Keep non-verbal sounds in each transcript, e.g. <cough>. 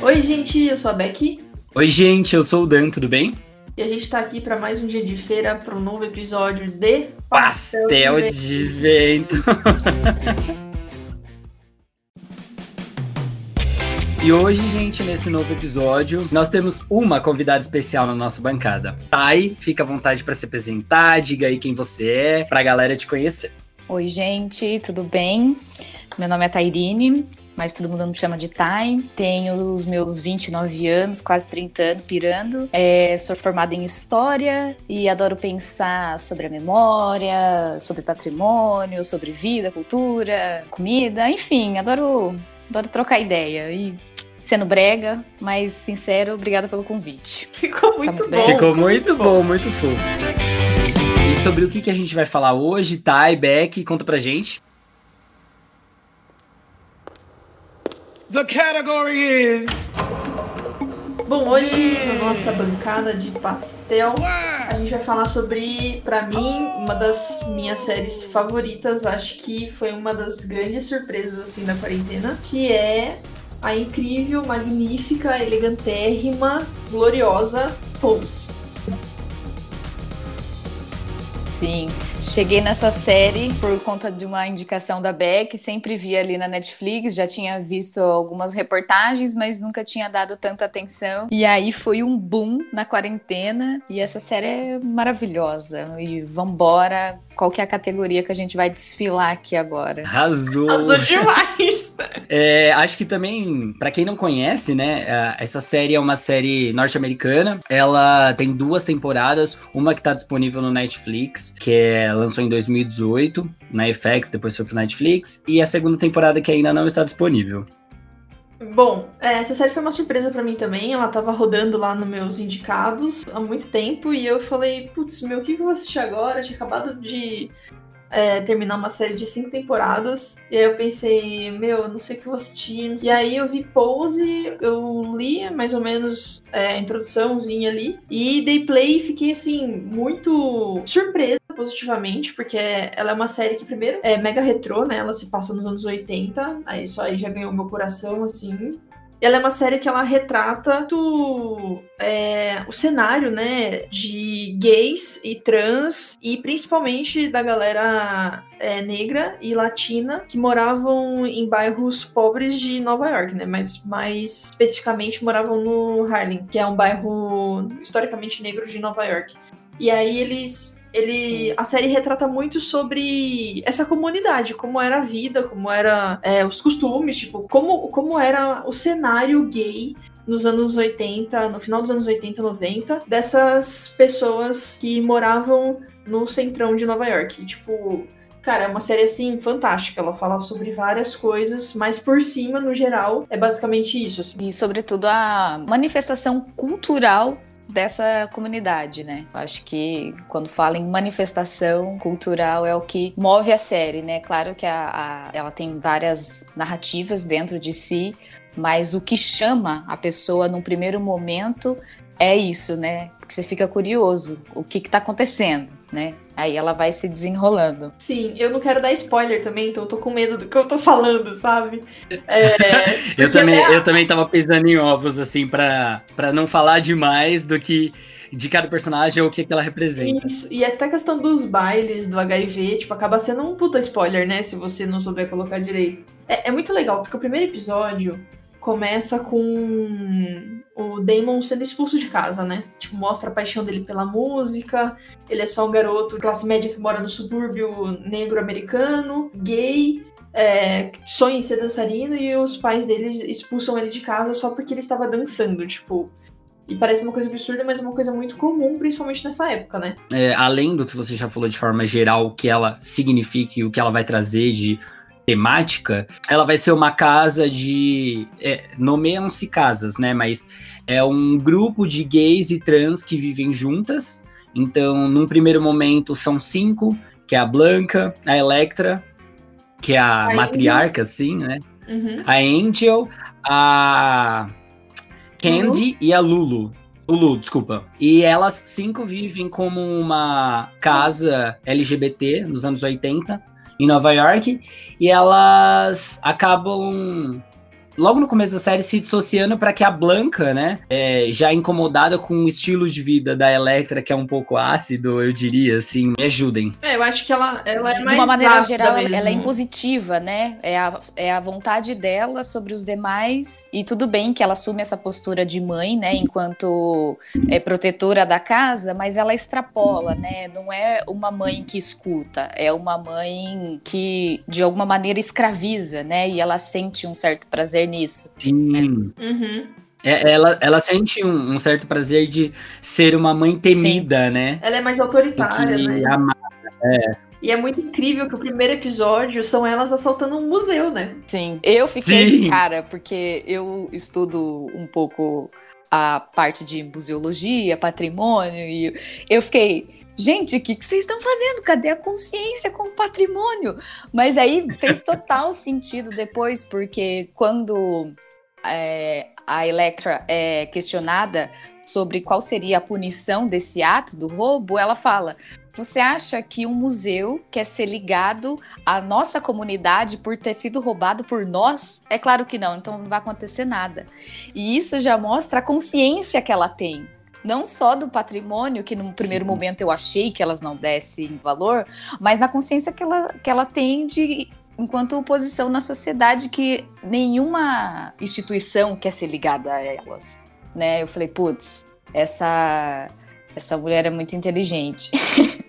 Oi, gente, eu sou a Becky. Oi, gente, eu sou o Dan, tudo bem? E a gente tá aqui para mais um dia de feira, para um novo episódio de Pastel, Pastel de, de Vento. <laughs> E hoje, gente, nesse novo episódio, nós temos uma convidada especial na nossa bancada. Thay, fica à vontade para se apresentar, diga aí quem você é, pra galera te conhecer. Oi, gente, tudo bem? Meu nome é Tairine, mas todo mundo me chama de Thay. Tenho os meus 29 anos, quase 30 anos, pirando. É, sou formada em História e adoro pensar sobre a memória, sobre patrimônio, sobre vida, cultura, comida, enfim, adoro, adoro trocar ideia. E sendo brega, mas sincero, obrigada pelo convite. Ficou muito, tá muito bom. Ficou muito bom, muito fofo. E sobre o que, que a gente vai falar hoje, Thay, Beck, conta pra gente. The category is. Bom, hoje na nossa bancada de pastel, a gente vai falar sobre, para mim, uma das minhas séries favoritas. Acho que foi uma das grandes surpresas assim da quarentena, que é a incrível, magnífica, elegantérrima, gloriosa Pose. Sim, cheguei nessa série por conta de uma indicação da Beck, sempre vi ali na Netflix, já tinha visto algumas reportagens, mas nunca tinha dado tanta atenção. E aí foi um boom na quarentena e essa série é maravilhosa. E vambora, qual que é a categoria que a gente vai desfilar aqui agora. Arrasou! Arrasou demais! <laughs> é, acho que também, para quem não conhece, né, essa série é uma série norte-americana. Ela tem duas temporadas, uma que tá disponível no Netflix, que é, lançou em 2018, na FX, depois foi pro Netflix, e a segunda temporada que ainda não está disponível. Bom, é, essa série foi uma surpresa para mim também. Ela tava rodando lá nos meus indicados há muito tempo e eu falei, putz, meu, o que, que eu vou assistir agora? Eu tinha acabado de é, terminar uma série de cinco temporadas. E aí eu pensei, meu, não sei o que eu vou assistir. E aí eu vi Pose, eu li mais ou menos é, a introduçãozinha ali. E dei play e fiquei assim, muito surpresa positivamente, porque ela é uma série que, primeiro, é mega retrô, né? Ela se passa nos anos 80. Aí isso aí já ganhou meu coração, assim. Ela é uma série que ela retrata tu, é, o cenário, né, de gays e trans e principalmente da galera é, negra e latina que moravam em bairros pobres de Nova York, né, mas mais especificamente moravam no Harlem, que é um bairro historicamente negro de Nova York. E aí eles ele a série retrata muito sobre essa comunidade, como era a vida, como era é, os costumes, tipo, como, como era o cenário gay nos anos 80, no final dos anos 80, 90, dessas pessoas que moravam no centrão de Nova York. Tipo, Cara, é uma série assim fantástica. Ela fala sobre várias coisas, mas por cima, no geral, é basicamente isso. Assim. E sobretudo a manifestação cultural dessa comunidade, né? Acho que quando fala em manifestação cultural é o que move a série, né? Claro que a, a, ela tem várias narrativas dentro de si, mas o que chama a pessoa num primeiro momento é isso, né? Porque você fica curioso, o que está acontecendo, né? Aí ela vai se desenrolando. Sim, eu não quero dar spoiler também, então eu tô com medo do que eu tô falando, sabe? É, <laughs> eu, também, eu também tava pensando em ovos, assim, para não falar demais do que de cada personagem ou o que, que ela representa. Isso, e até a questão dos bailes do HIV, tipo, acaba sendo um puta spoiler, né? Se você não souber colocar direito. É, é muito legal, porque o primeiro episódio começa com o Damon sendo expulso de casa, né? Tipo, mostra a paixão dele pela música. Ele é só um garoto classe média que mora no subúrbio negro americano, gay, é, sonha em ser dançarino e os pais deles expulsam ele de casa só porque ele estava dançando, tipo. E parece uma coisa absurda, mas é uma coisa muito comum, principalmente nessa época, né? É, além do que você já falou de forma geral, o que ela significa e o que ela vai trazer de temática, ela vai ser uma casa de. É, Nomeiam-se casas, né? Mas é um grupo de gays e trans que vivem juntas. Então, num primeiro momento, são cinco, que é a Blanca, a Electra, que é a, a matriarca, Angel. assim, né? Uhum. A Angel, a Candy e a Lulu. Lulu, desculpa. E elas cinco vivem como uma casa LGBT nos anos 80 em Nova York e elas acabam logo no começo da série se dissociando para que a Blanca, né, é, já incomodada com o estilo de vida da Electra, que é um pouco ácido, eu diria, assim, me ajudem. É, eu acho que ela, ela é mais De uma maneira geral, mesmo. ela é impositiva, né? É a, é a vontade dela sobre os demais. E tudo bem que ela assume essa postura de mãe, né? Enquanto é protetora da casa, mas ela extrapola, né? Não é uma mãe que escuta, é uma mãe que, de alguma maneira, escraviza, né? E ela sente um certo prazer nisso. Sim. Uhum. É, ela, ela sente um, um certo prazer de ser uma mãe temida, né? Ela é mais autoritária, que né? amar. E é muito incrível que o primeiro episódio são elas assaltando um museu, né? Sim. Eu fiquei Sim. de cara, porque eu estudo um pouco a parte de museologia, patrimônio, e eu fiquei. Gente, o que, que vocês estão fazendo? Cadê a consciência com o patrimônio? Mas aí fez total sentido depois, porque quando é, a Electra é questionada sobre qual seria a punição desse ato do roubo, ela fala: Você acha que um museu quer ser ligado à nossa comunidade por ter sido roubado por nós? É claro que não, então não vai acontecer nada. E isso já mostra a consciência que ela tem. Não só do patrimônio, que no primeiro Sim. momento eu achei que elas não dessem valor, mas na consciência que ela, que ela tem de enquanto posição na sociedade que nenhuma instituição quer ser ligada a elas, né? Eu falei, putz, essa essa mulher é muito inteligente. <laughs>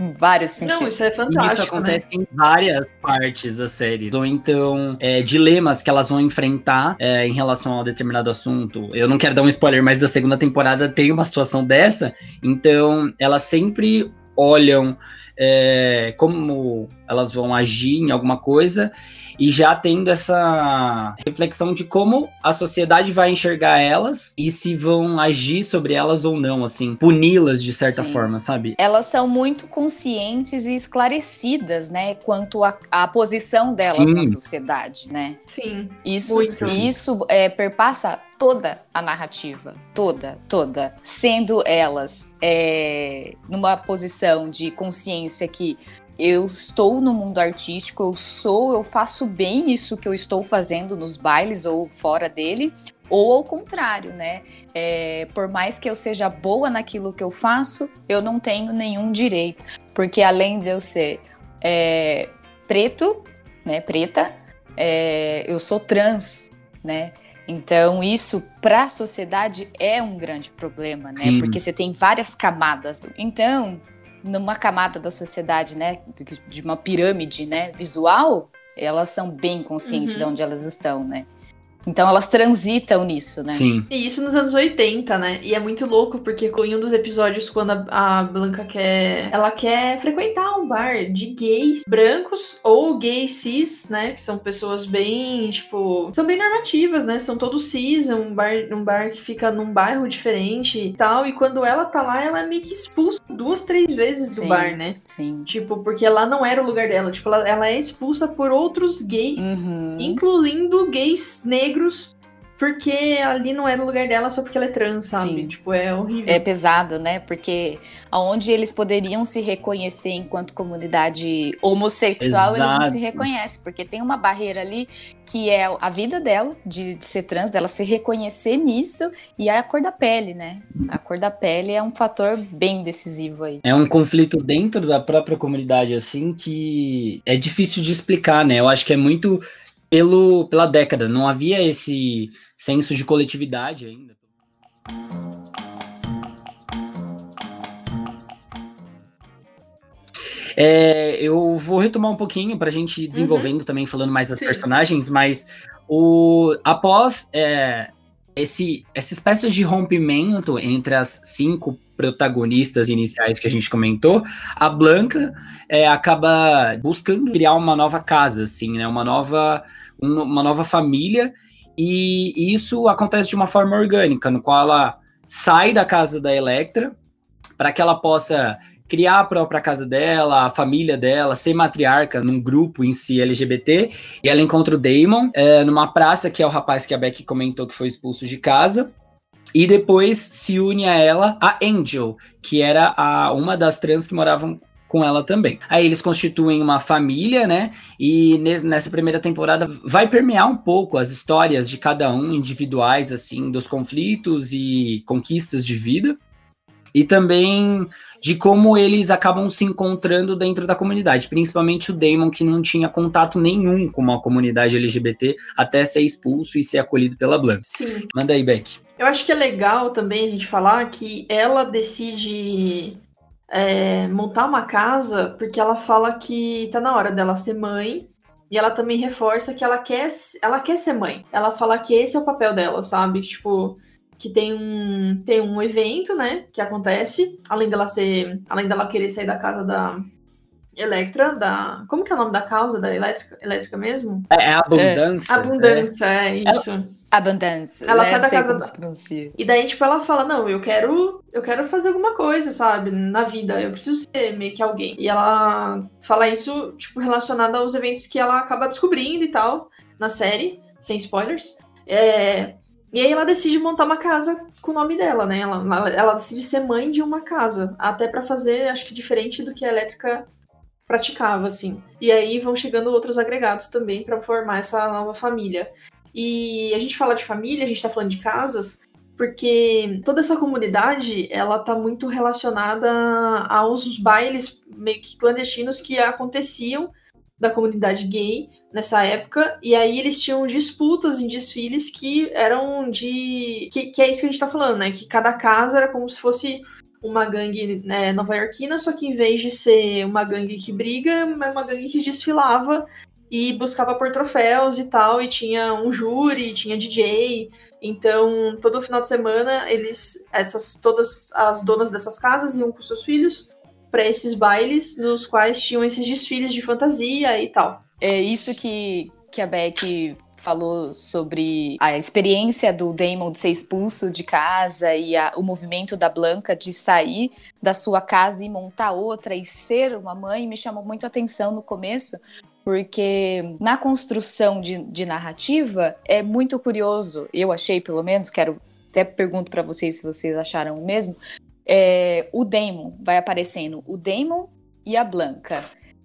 em vários sentidos. Não, isso é E fantástico. isso acontece em várias partes da série. Ou então, é, dilemas que elas vão enfrentar é, em relação a determinado assunto. Eu não quero dar um spoiler, mas da segunda temporada tem uma situação dessa. Então, elas sempre olham é, como elas vão agir em alguma coisa e já tendo essa reflexão de como a sociedade vai enxergar elas e se vão agir sobre elas ou não, assim, puni-las de certa Sim. forma, sabe? Elas são muito conscientes e esclarecidas, né, quanto à posição delas Sim. na sociedade, né? né? Sim. Isso, Muito. isso é, perpassa toda a narrativa, toda, toda, sendo elas é, numa posição de consciência que eu estou no mundo artístico, eu sou, eu faço bem isso que eu estou fazendo nos bailes ou fora dele, ou ao contrário, né? É, por mais que eu seja boa naquilo que eu faço, eu não tenho nenhum direito, porque além de eu ser é, preto, né, preta, é, eu sou trans, né? Então, isso para a sociedade é um grande problema, né? Sim. Porque você tem várias camadas. Então, numa camada da sociedade, né, de- uma pirâmide, né, visual, elas são bem conscientes Uhum. de onde elas estão, né? Então, elas transitam nisso, né? Sim. E isso nos anos 80, né? E é muito louco, porque em um dos episódios, quando a, a Blanca quer. Ela quer frequentar um bar de gays brancos ou gays cis, né? Que são pessoas bem, tipo. São bem normativas, né? São todos cis, é um bar, um bar que fica num bairro diferente e tal. E quando ela tá lá, ela é meio que expulsa duas, três vezes do Sim. bar, né? Sim. Tipo, porque lá não era o lugar dela. Tipo, ela, ela é expulsa por outros gays Uhum. incluindo gays negros, porque ali não era o lugar dela só porque ela é trans, sabe? Sim. Tipo, é horrível. É pesado, né? Porque aonde eles poderiam se reconhecer enquanto comunidade homossexual, eles não Exato. se reconhecem, porque tem uma barreira ali que é a vida dela, de, de ser trans, dela se reconhecer nisso, e a cor da pele, né? A cor da pele é um fator bem decisivo aí. É um conflito dentro da própria comunidade, assim, que é difícil de explicar, né? Eu acho que é muito pelo, pela década. Não havia esse senso de coletividade ainda. É, eu vou retomar um pouquinho para a gente ir desenvolvendo também, falando mais das Sim. personagens, mas o, após é, esse, essa espécie de rompimento entre as cinco protagonistas iniciais que a gente comentou, a Blanca é, acaba buscando criar uma nova casa, assim, né? Uma nova, um- uma nova família, e isso acontece de uma forma orgânica, no qual ela sai da casa da Electra para que ela possa criar a própria casa dela, a família dela, ser matriarca num grupo em si LGBT, e ela encontra o Damon é, numa praça, que é o rapaz que a Becky comentou que foi expulso de casa, e depois se une a ela a Angel, que era a, uma das trans que moravam com ela também. Aí eles constituem uma família, né? E nessa primeira temporada vai permear um pouco as histórias de cada um, individuais, assim, dos conflitos e conquistas de vida. E também de como eles acabam se encontrando dentro da comunidade, principalmente o Damon, que não tinha contato nenhum com uma comunidade LGBT até ser expulso e ser acolhido pela Blanca. Sim. Manda aí, Beck. Eu acho que é legal também a gente falar que ela decide é, montar uma casa porque ela fala que tá na hora dela ser mãe. E ela também reforça que ela quer, ela quer ser mãe. Ela fala que esse é o papel dela, sabe? Tipo, que tem um, tem um evento, né, que acontece, além dela ser, além dela querer sair da casa da Electra, da, como que é o nome da causa da Elétrica, Elétrica mesmo? É, é Abundância. É. Abundância, é, é isso. Ela... Abundância. Ela sai da casa da... pronuncia. E daí, tipo, ela fala, não, eu quero, eu quero fazer alguma coisa, sabe, na vida, eu preciso ser meio que alguém. E ela fala isso, tipo, relacionado aos eventos que ela acaba descobrindo e tal, na série, sem spoilers. É, e aí ela decide montar uma casa com o nome dela, né? Ela, ela, decide ser mãe de uma casa, até para fazer, acho que diferente do que a elétrica praticava, assim. E aí vão chegando outros agregados também para formar essa nova família. E a gente fala de família, a gente tá falando de casas, porque toda essa comunidade, ela tá muito relacionada aos bailes meio que clandestinos que aconteciam da comunidade gay nessa época, e aí eles tinham disputas em desfiles que eram de. Que, que é isso que a gente tá falando, né? Que cada casa era como se fosse uma gangue né, nova-iorquina, só que em vez de ser uma gangue que briga, é uma gangue que desfilava e buscava por troféus e tal, e tinha um júri, tinha DJ. Então, todo final de semana, eles, essas, todas as donas dessas casas iam com seus filhos para esses bailes, nos quais tinham esses desfiles de fantasia e tal. É isso que, que a Beck falou sobre a experiência do Damon de ser expulso de casa e a, o movimento da Blanca de sair da sua casa e montar outra e ser uma mãe me chamou muito a atenção no começo, porque na construção de, de narrativa é muito curioso, eu achei pelo menos, quero até pergunto para vocês se vocês acharam o mesmo, é, o Damon vai aparecendo, o Damon e a Blanca.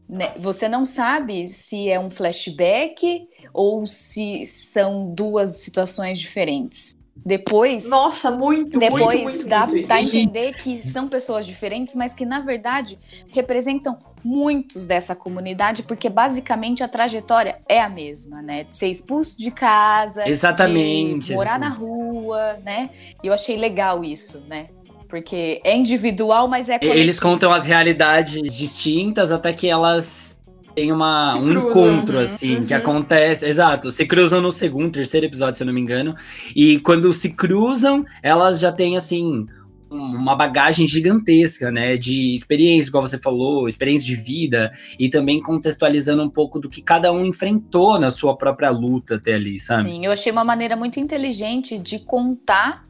Né? Você não sabe se é um flashback ou se são duas situações diferentes. Depois. Nossa, muito, depois muito, muito, dá, muito dá a entender que são pessoas diferentes, mas que na verdade representam muitos dessa comunidade, porque basicamente a trajetória é a mesma, né? De ser expulso de casa, exatamente, de morar exatamente. na rua, né? E eu achei legal isso, né? Porque é individual, mas é coletivo. Eles contam as realidades distintas até que elas têm uma, Se um cruzam, encontro, uhum, assim, que uhum. acontece. Exato, se cruzam no segundo, terceiro episódio, se eu não me engano. E quando se cruzam, elas já têm, assim, uma bagagem gigantesca, né, de experiência, igual você falou, experiência de vida, e também contextualizando um pouco do que cada um enfrentou na sua própria luta até ali, sabe? Sim, eu achei uma maneira muito inteligente de contar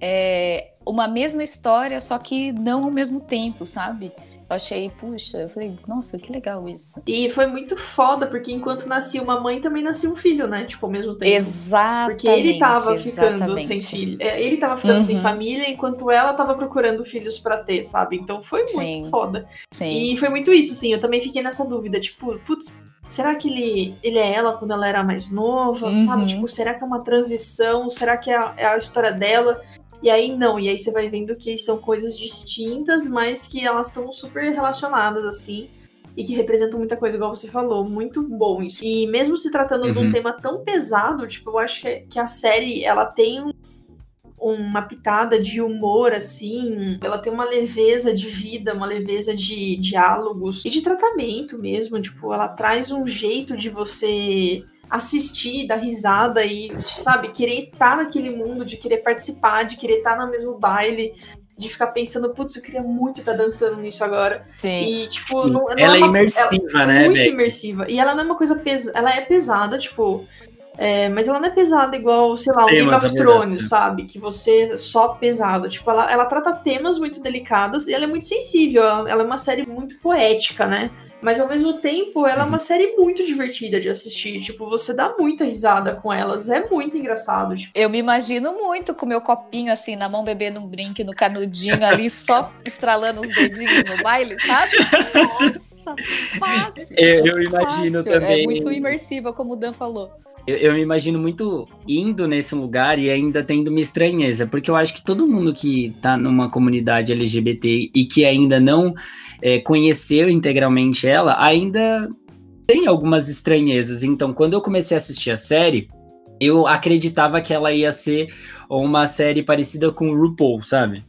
é, uma mesma história, só que não ao mesmo tempo, sabe? Eu achei, puxa, eu falei, nossa, que legal isso. E foi muito foda, porque enquanto nascia uma mãe, também nascia um filho, né? Tipo, ao mesmo tempo. Exatamente. Porque ele tava ficando exatamente. sem filho. é, Ele tava ficando Uhum. sem família, enquanto ela tava procurando filhos pra ter, sabe? Então foi muito Sim. foda. Sim. E foi muito isso, sim. Eu também fiquei nessa dúvida, tipo, putz, será que ele, ele é ela quando ela era mais nova, Uhum. sabe? Tipo, será que é uma transição? Será que é a, é a história dela? E aí não, e aí você vai vendo que são coisas distintas, mas que elas estão super relacionadas, assim. E que representam muita coisa, igual você falou. Muito bom isso. E mesmo se tratando de um Uhum. tema tão pesado, tipo, eu acho que, que a série, ela tem um- uma pitada de humor, assim. Ela tem uma leveza de vida, uma leveza de diálogos e de tratamento mesmo. Tipo, ela traz um jeito de você assistir, dar risada e, sabe, querer estar naquele mundo, de querer participar, de querer estar no mesmo baile, de ficar pensando, putz, eu queria muito estar dançando nisso agora. Sim. E, tipo, Sim. não, não Ela é uma- imersiva, ela é né, Muito Beck? imersiva. E ela não é uma coisa pesada. Ela é pesada, tipo. é, mas ela não é pesada igual, sei lá, o Game of Thrones, né? sabe? Que você é só pesado. Tipo, ela, ela trata temas muito delicados e ela é muito sensível. Ela, ela é uma série muito poética, né? Mas ao mesmo tempo, ela é uma série muito divertida de assistir. Tipo, você dá muita risada com elas. É muito engraçado. Tipo. Eu me imagino muito com meu copinho assim na mão, bebendo um drink no canudinho ali, <laughs> só estralando os dedinhos no baile, sabe? Nossa, fácil. Eu, eu imagino fácil. também. É muito imersiva, como o Dan falou. Eu, me imagino muito indo nesse lugar e ainda tendo uma estranheza, porque eu acho que todo mundo que tá numa comunidade LGBT e que ainda não é, conheceu integralmente ela, ainda tem algumas estranhezas. Então, quando eu comecei a assistir a série, eu acreditava que ela ia ser uma série parecida com RuPaul, sabe?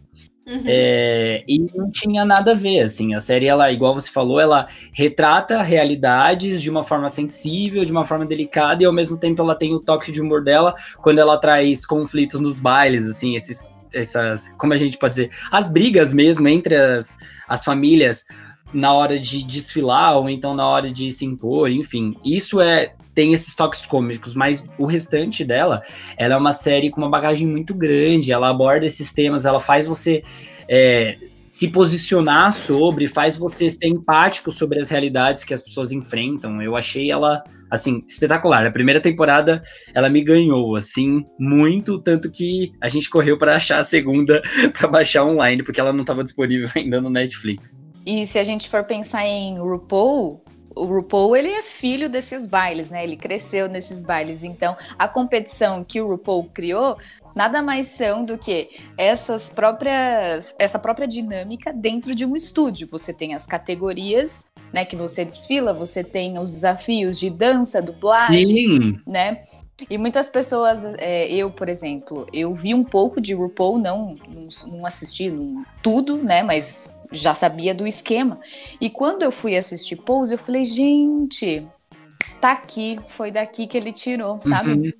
Uhum. É, e não tinha nada a ver, assim, a série, ela, igual você falou, ela retrata realidades de uma forma sensível, de uma forma delicada, e ao mesmo tempo ela tem o toque de humor dela quando ela traz conflitos nos bailes, assim, esses, essas, como a gente pode dizer, as brigas mesmo entre as, as famílias na hora de desfilar, ou então na hora de se impor, enfim, isso é tem esses toques cômicos, mas o restante dela, ela é uma série com uma bagagem muito grande, ela aborda esses temas, ela faz você é, se posicionar sobre, faz você ser empático sobre as realidades que as pessoas enfrentam. Eu achei ela, assim, espetacular. A primeira temporada, ela me ganhou, assim, muito, tanto que a gente correu para achar a segunda <laughs> para baixar online, porque ela não estava disponível <laughs> ainda no Netflix. E se a gente for pensar em RuPaul, o RuPaul ele é filho desses bailes, né? Ele cresceu nesses bailes. Então, a competição que o RuPaul criou nada mais são do que essas próprias essa própria dinâmica dentro de um estúdio. Você tem as categorias, né, que você desfila, você tem os desafios de dança, dublagem, Sim. né? E muitas pessoas, é, eu, por exemplo, eu vi um pouco de RuPaul, não, não, não assisti não, tudo, né? Mas já sabia do esquema. E quando eu fui assistir Pose, eu falei, gente, tá aqui, foi daqui que ele tirou, sabe? Uhum.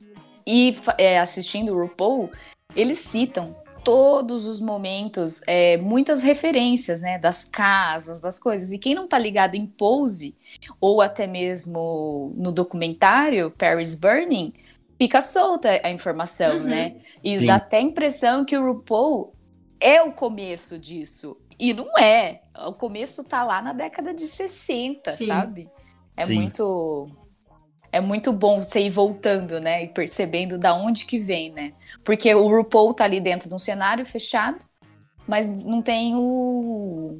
E é, assistindo o RuPaul, eles citam todos os momentos, é, muitas referências, né, das casas, das coisas. E quem não tá ligado em Pose, ou até mesmo no documentário Paris Burning, fica solta a informação, uhum. né? E Sim. dá até a impressão que o RuPaul é o começo disso. E não é. O começo tá lá na década de 60, Sim. sabe? É Sim. muito é muito bom você ir voltando, né? E percebendo da onde que vem, né? Porque o RuPaul tá ali dentro de um cenário fechado, mas não tem o,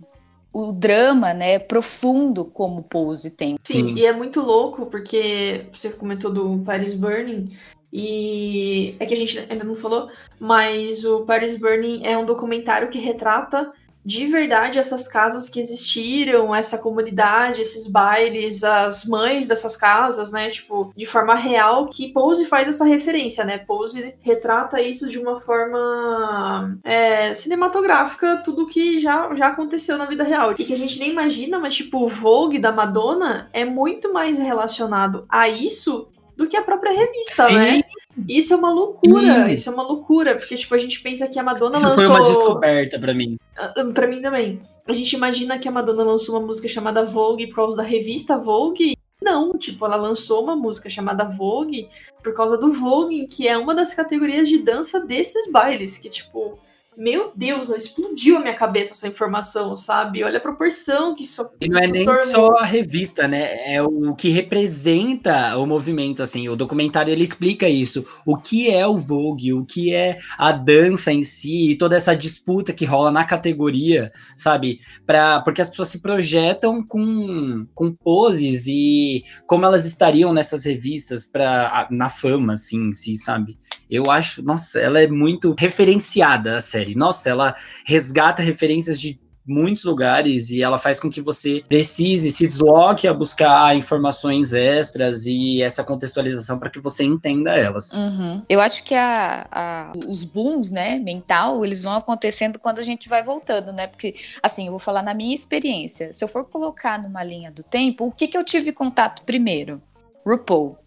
o drama, né, profundo como o Pose tem. Sim, Sim, e é muito louco, porque você comentou do Paris Burning, e é que a gente ainda não falou, mas o Paris Burning é um documentário que retrata de verdade essas casas que existiram, essa comunidade, esses bailes, as mães dessas casas, né? Tipo, de forma real, que Pose faz essa referência, né? Pose retrata isso de uma forma é, cinematográfica, tudo que já, já aconteceu na vida real. E que a gente nem imagina, mas tipo, o Vogue da Madonna é muito mais relacionado a isso do que a própria revista, Sim. né? Isso é uma loucura, isso é uma loucura, porque tipo a gente pensa que a Madonna isso lançou... foi uma descoberta para mim. Ah, ah, para mim também. A gente imagina que a Madonna lançou uma música chamada Vogue por causa da revista Vogue. Não, tipo, ela lançou uma música chamada Vogue por causa do Vogue, que é uma das categorias de dança desses bailes, que tipo, meu Deus, explodiu a minha cabeça essa informação, sabe? Olha a proporção que isso. E não é nem tornou. só a revista, né? É o que representa o movimento, assim. O documentário ele explica isso. O que é o Vogue, o que é a dança em si, e toda essa disputa que rola na categoria, sabe? Pra, porque as pessoas se projetam com, com poses e como elas estariam nessas revistas pra, na fama, assim, si, sabe? Eu acho, nossa, ela é muito referenciada a série série. Nossa, ela resgata referências de muitos lugares e ela faz com que você precise se desloque a buscar informações extras e essa contextualização para que você entenda elas. Uhum. Eu acho que a, a, os booms, né, mental, eles vão acontecendo quando a gente vai voltando, né? Porque, assim, eu vou falar na minha experiência. Se eu for colocar numa linha do tempo, o que, que eu tive contato primeiro? RuPaul.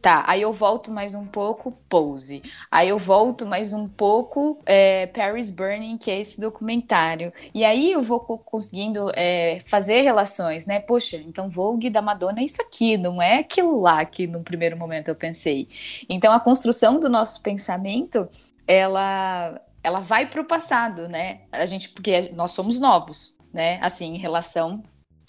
Tá, aí eu volto mais um pouco, Pose. Aí eu volto mais um pouco, é, Paris Burning, que é esse documentário. E aí eu vou conseguindo é, fazer relações, né? Poxa, então Vogue da Madonna é isso aqui, não é aquilo lá que no primeiro momento eu pensei. Então a construção do nosso pensamento, ela, ela vai para o passado, né? A gente, porque nós somos novos, né? Assim, em relação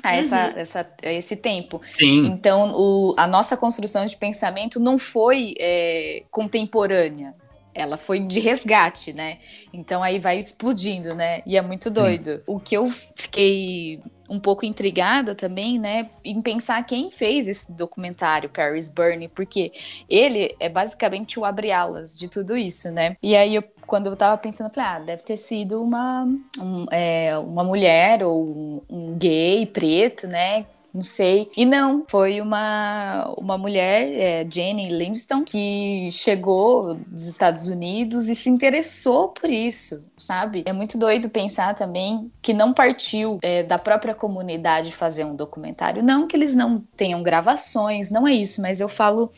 a, essa, uhum. essa, a esse tempo. Sim. Então, o, a nossa construção de pensamento não foi é, contemporânea. Ela foi de resgate, né? Então aí vai explodindo, né? E é muito doido. Sim. O que eu fiquei um pouco intrigada também, né, em pensar quem fez esse documentário, Paris Burney, porque ele é basicamente o abre-alas de tudo isso, né? E aí eu quando eu tava pensando, falei, ah, deve ter sido uma, um, é, uma mulher ou um, um, gay preto, né? Não sei. E não, foi uma, uma mulher, é, Jenny Livingston, que chegou dos Estados Unidos e se interessou por isso, sabe? É muito doido pensar também que não partiu é, da própria comunidade fazer um documentário. Não que eles não tenham gravações, não é isso, mas eu falo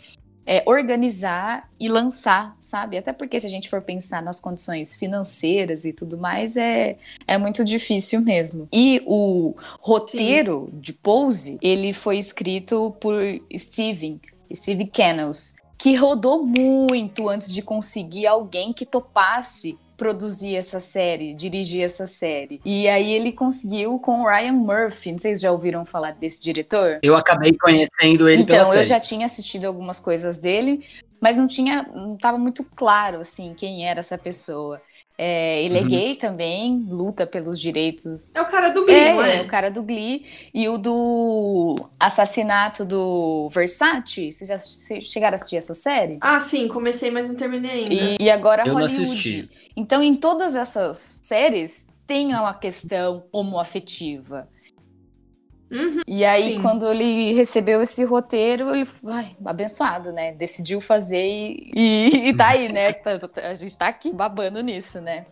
é, organizar e lançar, sabe? Até porque se a gente for pensar nas condições financeiras e tudo mais, é, é muito difícil mesmo. E o roteiro Sim. de Pose, ele foi escrito por Steven, Steve Kennels, que rodou muito antes de conseguir alguém que topasse produzir essa série, dirigir essa série. E aí ele conseguiu com o Ryan Murphy. Não sei se já ouviram falar desse diretor. Eu acabei conhecendo ele então, pela série. eu já tinha assistido algumas coisas dele, mas não tinha, não estava muito claro assim quem era essa pessoa. É, ele é uhum. é gay também, luta pelos direitos. É o cara do Glee, é, não é? é o cara do Glee. E o do assassinato do Versace. Vocês já chegaram a assistir essa série? Ah, sim, comecei, mas não terminei ainda. E, e agora Eu Hollywood. Não assisti. Então, em todas essas séries, tem uma questão homoafetiva. Uhum, e aí, sim. quando ele recebeu esse roteiro, ele ai, abençoado, né? Decidiu fazer e, e, e tá aí, né? <laughs> A gente tá aqui babando nisso, né?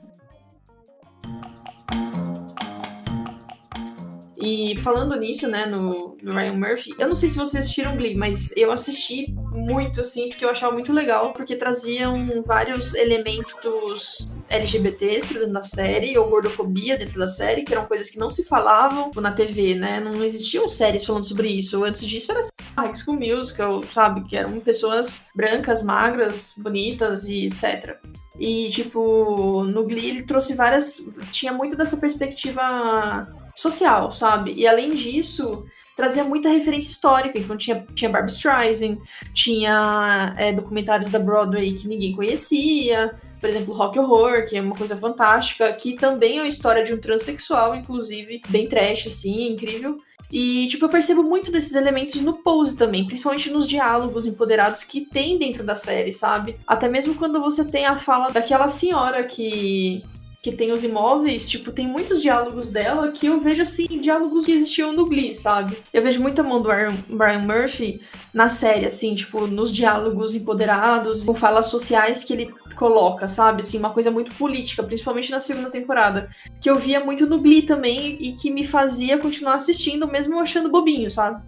E falando nisso, né, no, no, Ryan Murphy, eu não sei se vocês assistiram Glee, mas eu assisti muito, assim, porque eu achava muito legal, porque traziam vários elementos LGBTs pra dentro da série, ou gordofobia dentro da série, que eram coisas que não se falavam na TV, né? Não existiam séries falando sobre isso. Antes disso era High School Musical, sabe? Que eram pessoas brancas, magras, bonitas e etc. E, tipo, no Glee ele trouxe várias. Tinha muito dessa perspectiva social, sabe? E além disso, trazia muita referência histórica. Então tinha, tinha Barbra Streisand, tinha é, documentários da Broadway que ninguém conhecia. Por exemplo, Rock Horror, que é uma coisa fantástica, que também é uma história de um transexual, inclusive, bem trash, assim, incrível. E, tipo, eu percebo muito desses elementos no Pose também, principalmente nos diálogos empoderados que tem dentro da série, sabe? Até mesmo quando você tem a fala daquela senhora que que tem os imóveis, tipo, tem muitos diálogos dela que eu vejo, assim, diálogos que existiam no Glee, sabe? Eu vejo muita mão do Brian Murphy na série, assim, tipo, nos diálogos empoderados, com falas sociais que ele coloca, sabe? Assim, uma coisa muito política, principalmente na segunda temporada, que eu via muito no Glee também e que me fazia continuar assistindo, mesmo achando bobinho, sabe?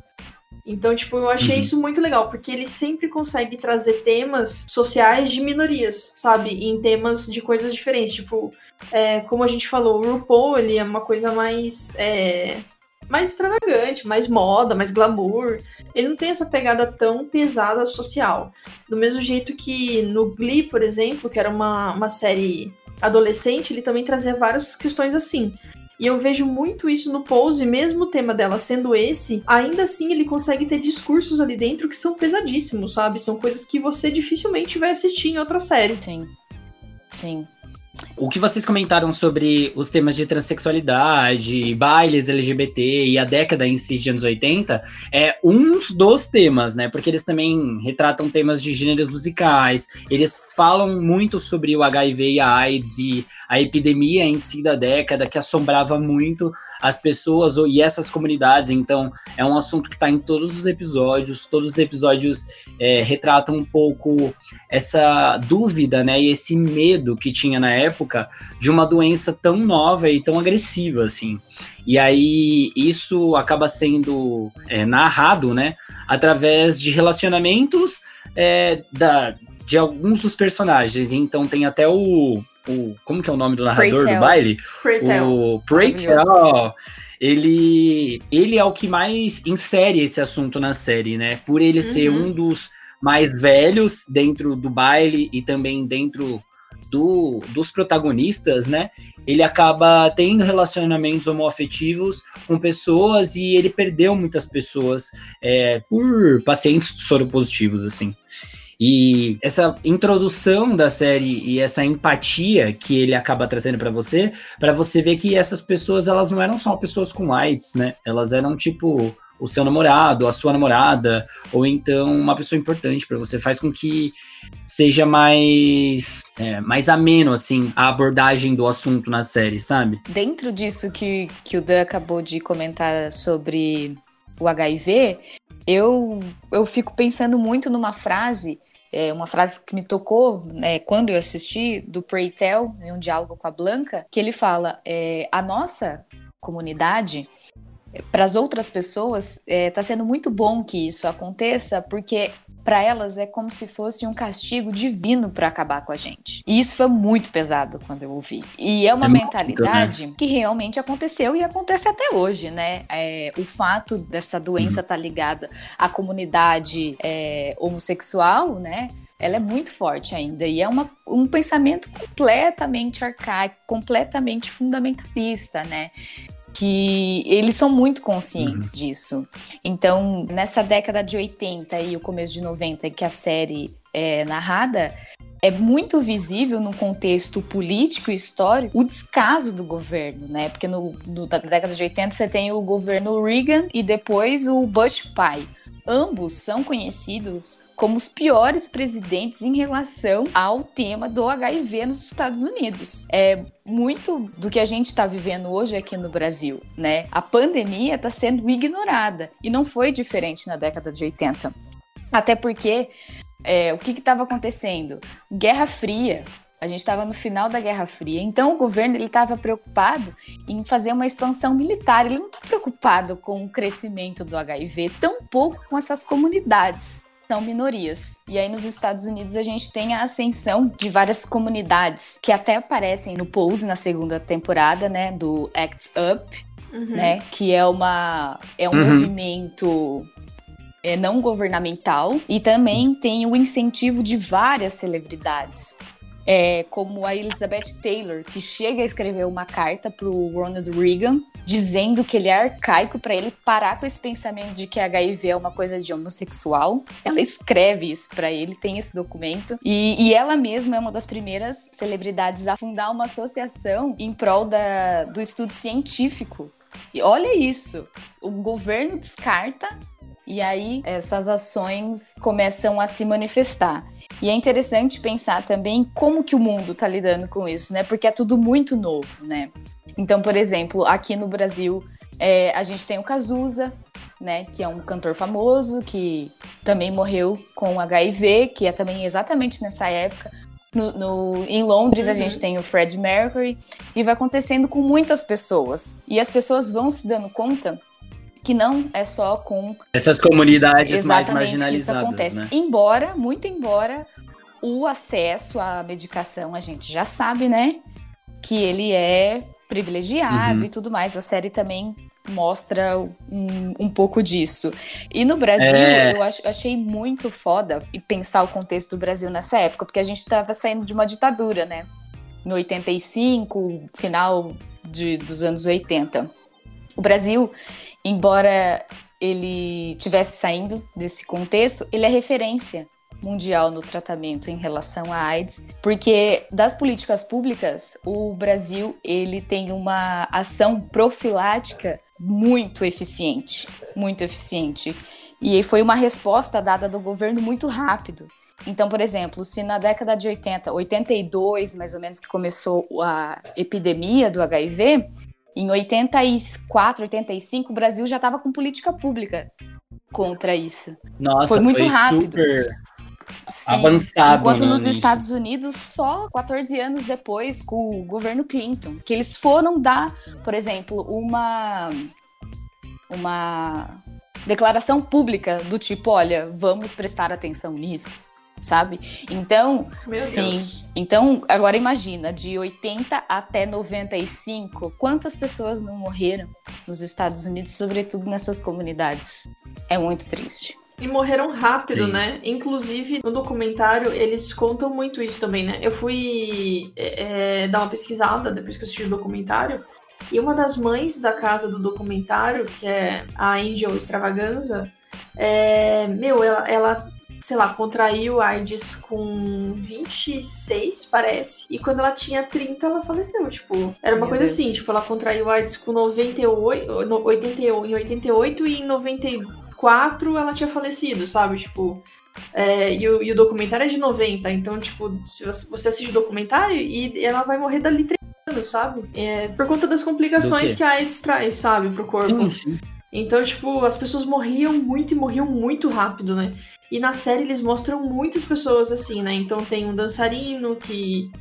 Então, tipo, eu achei uhum. isso muito legal, porque ele sempre consegue trazer temas sociais de minorias, sabe? Em temas de coisas diferentes. Tipo, é, como a gente falou, o RuPaul, ele é uma coisa mais. É, mais extravagante, mais moda, mais glamour. Ele não tem essa pegada tão pesada social. Do mesmo jeito que no Glee, por exemplo, que era uma, uma série adolescente, ele também trazia várias questões assim. E eu vejo muito isso no Pose, mesmo o tema dela sendo esse, ainda assim ele consegue ter discursos ali dentro que são pesadíssimos, sabe? São coisas que você dificilmente vai assistir em outra série. Sim. Sim. O que vocês comentaram sobre os temas de transexualidade, bailes LGBT e a década em si de anos 80 é um dos temas, né? Porque eles também retratam temas de gêneros musicais, eles falam muito sobre o HIV e a AIDS e a epidemia em si da década que assombrava muito as pessoas e essas comunidades. Então, é um assunto que está em todos os episódios, todos os episódios é, retratam um pouco essa dúvida, né? E esse medo que tinha na época época de uma doença tão nova e tão agressiva, assim. E aí isso acaba sendo é, narrado, né, através de relacionamentos é, da, de alguns dos personagens. Então tem até o, o como que é o nome do narrador do baile? O Preytel. Ele, ele é o que mais insere esse assunto na série, né? Por ele uhum. ser um dos mais velhos dentro do baile e também dentro do, dos protagonistas, né? Ele acaba tendo relacionamentos homoafetivos com pessoas e ele perdeu muitas pessoas é, por pacientes soropositivos, assim. E essa introdução da série e essa empatia que ele acaba trazendo para você, para você ver que essas pessoas elas não eram só pessoas com AIDS, né? Elas eram tipo o seu namorado, a sua namorada, ou então uma pessoa importante para você, faz com que seja mais é, mais ameno assim a abordagem do assunto na série, sabe? Dentro disso que, que o Dan acabou de comentar sobre o HIV, eu, eu fico pensando muito numa frase é, uma frase que me tocou né, quando eu assisti do Pray Tell, em um diálogo com a Blanca, que ele fala: é, a nossa comunidade para as outras pessoas está é, tá sendo muito bom que isso aconteça, porque para elas é como se fosse um castigo divino para acabar com a gente. E isso foi muito pesado quando eu ouvi. E é uma é mentalidade muito, né? que realmente aconteceu e acontece até hoje, né? É, o fato dessa doença estar uhum. tá ligada à comunidade é, homossexual, né? ela é muito forte ainda e é uma, um pensamento completamente arcaico, completamente fundamentalista, né? Que eles são muito conscientes uhum. disso. Então, nessa década de 80 e o começo de 90 que a série é narrada, é muito visível no contexto político e histórico o descaso do governo, né? Porque no, no, na década de 80 você tem o governo Reagan e depois o Bush pai. Ambos são conhecidos como os piores presidentes em relação ao tema do HIV nos Estados Unidos. É muito do que a gente está vivendo hoje aqui no Brasil, né? A pandemia está sendo ignorada e não foi diferente na década de 80. Até porque é, o que estava acontecendo? Guerra Fria, a gente estava no final da Guerra Fria, então o governo ele estava preocupado em fazer uma expansão militar. Ele não está preocupado com o crescimento do HIV, tampouco com essas comunidades são minorias. E aí nos Estados Unidos a gente tem a ascensão de várias comunidades que até aparecem no Pose na segunda temporada, né, do Act Up, uhum. né, que é uma é um uhum. movimento é, não governamental e também tem o incentivo de várias celebridades é, como a Elizabeth Taylor, que chega a escrever uma carta para o Ronald Reagan dizendo que ele é arcaico para ele parar com esse pensamento de que HIV é uma coisa de homossexual. Ela escreve isso para ele, tem esse documento. E, e, ela mesma é uma das primeiras celebridades a fundar uma associação em prol da, do estudo científico. E olha isso, o governo descarta e aí essas ações começam a se manifestar. E é interessante pensar também como que o mundo está lidando com isso, né? Porque é tudo muito novo, né? Então, por exemplo, aqui no Brasil, é, a gente tem o Cazuza, né? Que é um cantor famoso que também morreu com HIV, que é também exatamente nessa época. No, no, em Londres, uhum. a gente tem o Fred Mercury, e vai acontecendo com muitas pessoas. E as pessoas vão se dando conta que não é só com essas comunidades mais marginalizadas. Isso acontece. Né? Embora, muito embora, o acesso à medicação a gente já sabe, né? Que ele é privilegiado uhum. e tudo mais. A série também mostra um, um pouco disso. E no Brasil, é... eu ach, achei muito foda e pensar o contexto do Brasil nessa época, porque a gente estava saindo de uma ditadura, né? No 85, final de, dos anos 80. O Brasil embora ele tivesse saindo desse contexto, ele é referência mundial no tratamento em relação à AIDS, porque das políticas públicas, o Brasil ele tem uma ação profilática muito eficiente, muito eficiente. E foi uma resposta dada do governo muito rápido. Então, por exemplo, se na década de 80, 82 mais ou menos que começou a epidemia do HIV, em 84, 85, o Brasil já estava com política pública contra isso. Nossa, foi muito foi rápido. Super... Sim, avançado. Enquanto né, nos gente? Estados Unidos, só 14 anos depois, com o governo Clinton, que eles foram dar, por exemplo, uma uma declaração pública do tipo, olha, vamos prestar atenção nisso sabe? Então, Meu sim. Deus. Então, agora imagina, de 80 até 95, quantas pessoas não morreram nos Estados Unidos, sobretudo nessas comunidades? É muito triste. E morreram rápido, Sim. né? Inclusive, no documentário, eles contam muito isso também, né? Eu fui é, é, dar uma pesquisada depois que eu assisti o documentário. E uma das mães da casa do documentário, que é a Angel Extravaganza, é, meu, ela, ela, sei lá, contraiu AIDS com 26, parece. E quando ela tinha 30, ela faleceu. Tipo, era uma Meu coisa Deus. assim, tipo, ela contraiu AIDS com 98, no- 88, em 88 e em 94 ela tinha falecido, sabe? Tipo. é, e, o, e o documentário é de 90, então, tipo, se você, assiste o documentário e ela vai morrer dali 30 anos, sabe? É, por conta das complicações que a AIDS traz, sabe, pro corpo. Sim, sim. Então, tipo, as pessoas morriam muito e morriam muito rápido, né? E na série eles mostram muitas pessoas assim, né? Então tem um dançarino que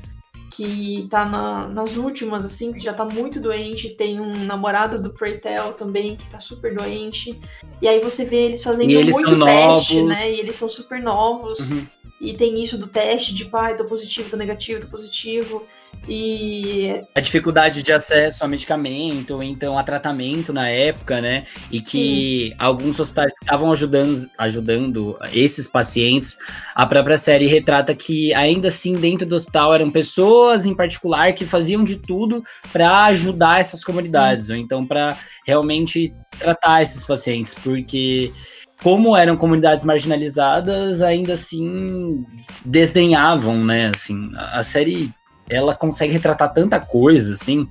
que tá na- nas últimas, assim, que já tá muito doente. Tem um namorado do Preytel também, que tá super doente. E aí você vê eles fazendo eles muito teste, novos. né? E eles são super novos. Uhum. E tem isso do teste de pai, tô positivo, tô negativo, tô positivo. E a dificuldade de acesso a medicamento, ou então a tratamento na época, né? E que alguns hospitais estavam ajudando, ajudando esses pacientes. A própria série retrata que ainda assim dentro do hospital eram pessoas em particular que faziam de tudo para ajudar essas comunidades, ou então para realmente tratar esses pacientes, porque como eram comunidades marginalizadas, ainda assim desdenhavam, né? Assim, a série ela consegue retratar tanta coisa, assim,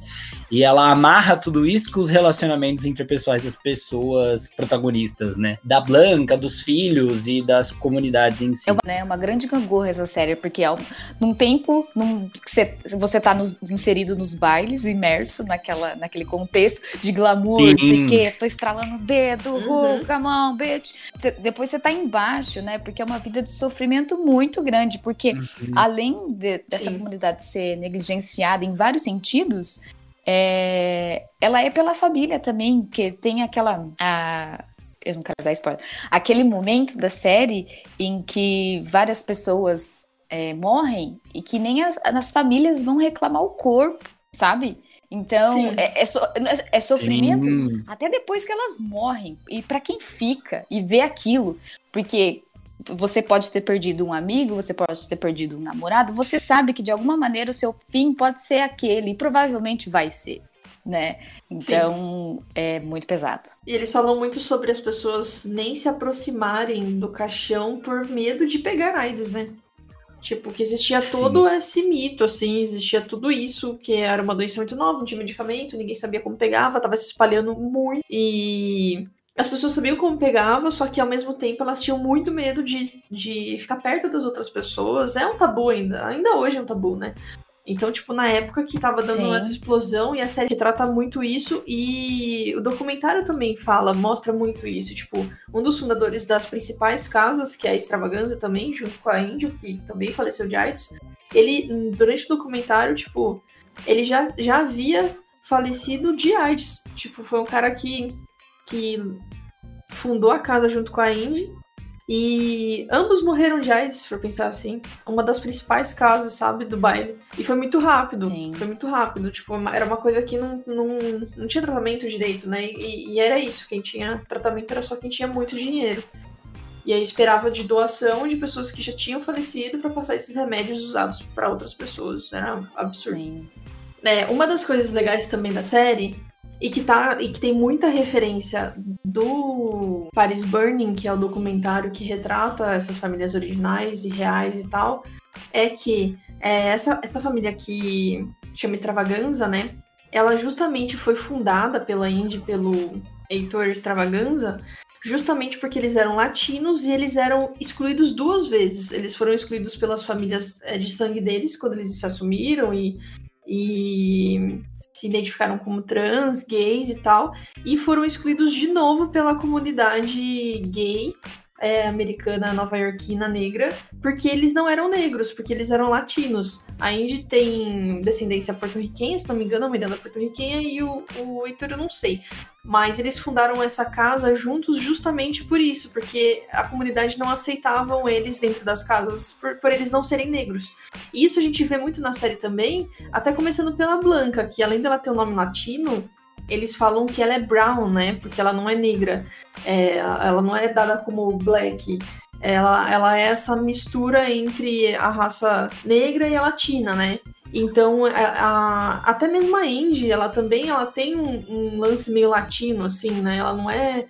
e ela amarra tudo isso com os relacionamentos interpessoais das pessoas protagonistas, né? Da Blanca, dos filhos e das comunidades em si. É uma, né, uma grande gangorra essa série, porque ao, num tempo num, que cê- você tá nos- inserido nos bailes, imerso naquela, naquele contexto de glamour, não sei Sim. o quê, tô estralando o dedo, Uhum. uhum. come on, bitch. Cê- depois você tá embaixo, né, porque é uma vida de sofrimento muito grande, porque Uhum. além de- dessa Sim. comunidade ser negligenciada em vários sentidos, é, ela é pela família também, que tem aquela. a- eu não quero dar spoiler. Aquele momento da série em que várias pessoas é, morrem e que nem as, as famílias vão reclamar o corpo, sabe? Então, é, é so- é sofrimento Sim. até depois que elas morrem. E pra quem fica e vê aquilo, porque você pode ter perdido um amigo, você pode ter perdido um namorado, você sabe que de alguma maneira o seu fim pode ser aquele, e provavelmente vai ser, né? Então, é muito pesado. E eles falam muito sobre as pessoas nem se aproximarem do caixão por medo de pegar AIDS, né? Tipo, que existia Sim. todo esse mito, assim, existia tudo isso, que era uma doença muito nova, não tinha medicamento, ninguém sabia como pegava, tava se espalhando muito. E as pessoas sabiam como pegava, só que ao mesmo tempo elas tinham muito medo de, de ficar perto das outras pessoas. É um tabu ainda, ainda hoje é um tabu, né? Então, tipo, na época que tava dando Sim. essa explosão, e a série retrata muito isso, e o documentário também fala, mostra muito isso. Tipo, um dos fundadores das principais casas, que é a Extravaganza também, junto com a Índio, que também faleceu de AIDS, ele, durante o documentário, tipo, ele já, já havia falecido de AIDS. Tipo, foi um cara que, que fundou a casa junto com a Indy. E ambos morreram de AIDS, se for pensar assim. Uma das principais casas, sabe, do baile. E foi muito rápido. Sim. Foi muito rápido. Tipo, era uma coisa que não, não, não tinha tratamento direito, né? E, e era isso. Quem tinha tratamento era só quem tinha muito dinheiro. E aí esperava de doação de pessoas que já tinham falecido para passar esses remédios usados para outras pessoas. Era absurdo. Sim. É, uma das coisas legais também da série, e que, tá, e que tem muita referência do Paris Burning, que é o documentário que retrata essas famílias originais e reais e tal, é que é, essa, essa família que chama Extravaganza, né? Ela justamente foi fundada pela Indy, pelo Heitor Extravaganza, justamente porque eles eram latinos e eles eram excluídos duas vezes. Eles foram excluídos pelas famílias é, de sangue deles quando eles se assumiram e e se identificaram como trans, gays e tal, e foram excluídos de novo pela comunidade gay é, americana, nova-iorquina, negra, porque eles não eram negros, porque eles eram latinos. A Indy tem descendência porto-riquenha, se não me engano, a Miranda é porto-riquenha, e o, o Heitor eu não sei. Mas eles fundaram essa casa juntos justamente por isso, porque a comunidade não aceitavam eles dentro das casas por, por eles não serem negros. E isso a gente vê muito na série também, até começando pela Blanca, que além dela ter um nome latino, eles falam que ela é brown, né? Porque ela não é negra. É, ela não é dada como black. Ela, ela é essa mistura entre a raça negra e a latina, né? Então, a, a, até mesmo a Andy, ela também ela tem um, um, lance meio latino, assim, né? Ela não é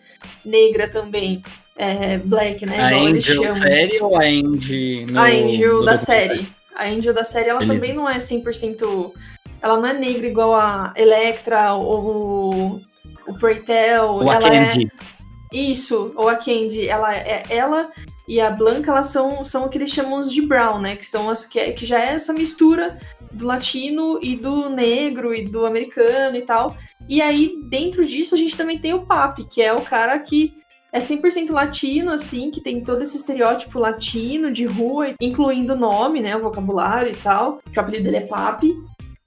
negra também. É black, né? A Angel série ou a Andy no, A Angel da série. A Angel da série, ela Beleza. também não é 100%... Ela não é negra igual a Electra ou o Preytel. Ou a Candy. É... Isso, ou a Candy. Ela, é, ela e a Blanca, elas são, são o que eles chamam de brown, né? Que são as que, é, que já é essa mistura do latino e do negro e do americano e tal. E aí, dentro disso, a gente também tem o Papi, que é o cara que é 100% latino, assim, que tem todo esse estereótipo latino de rua, incluindo o nome, né, o vocabulário e tal, que o apelido dele é Papi.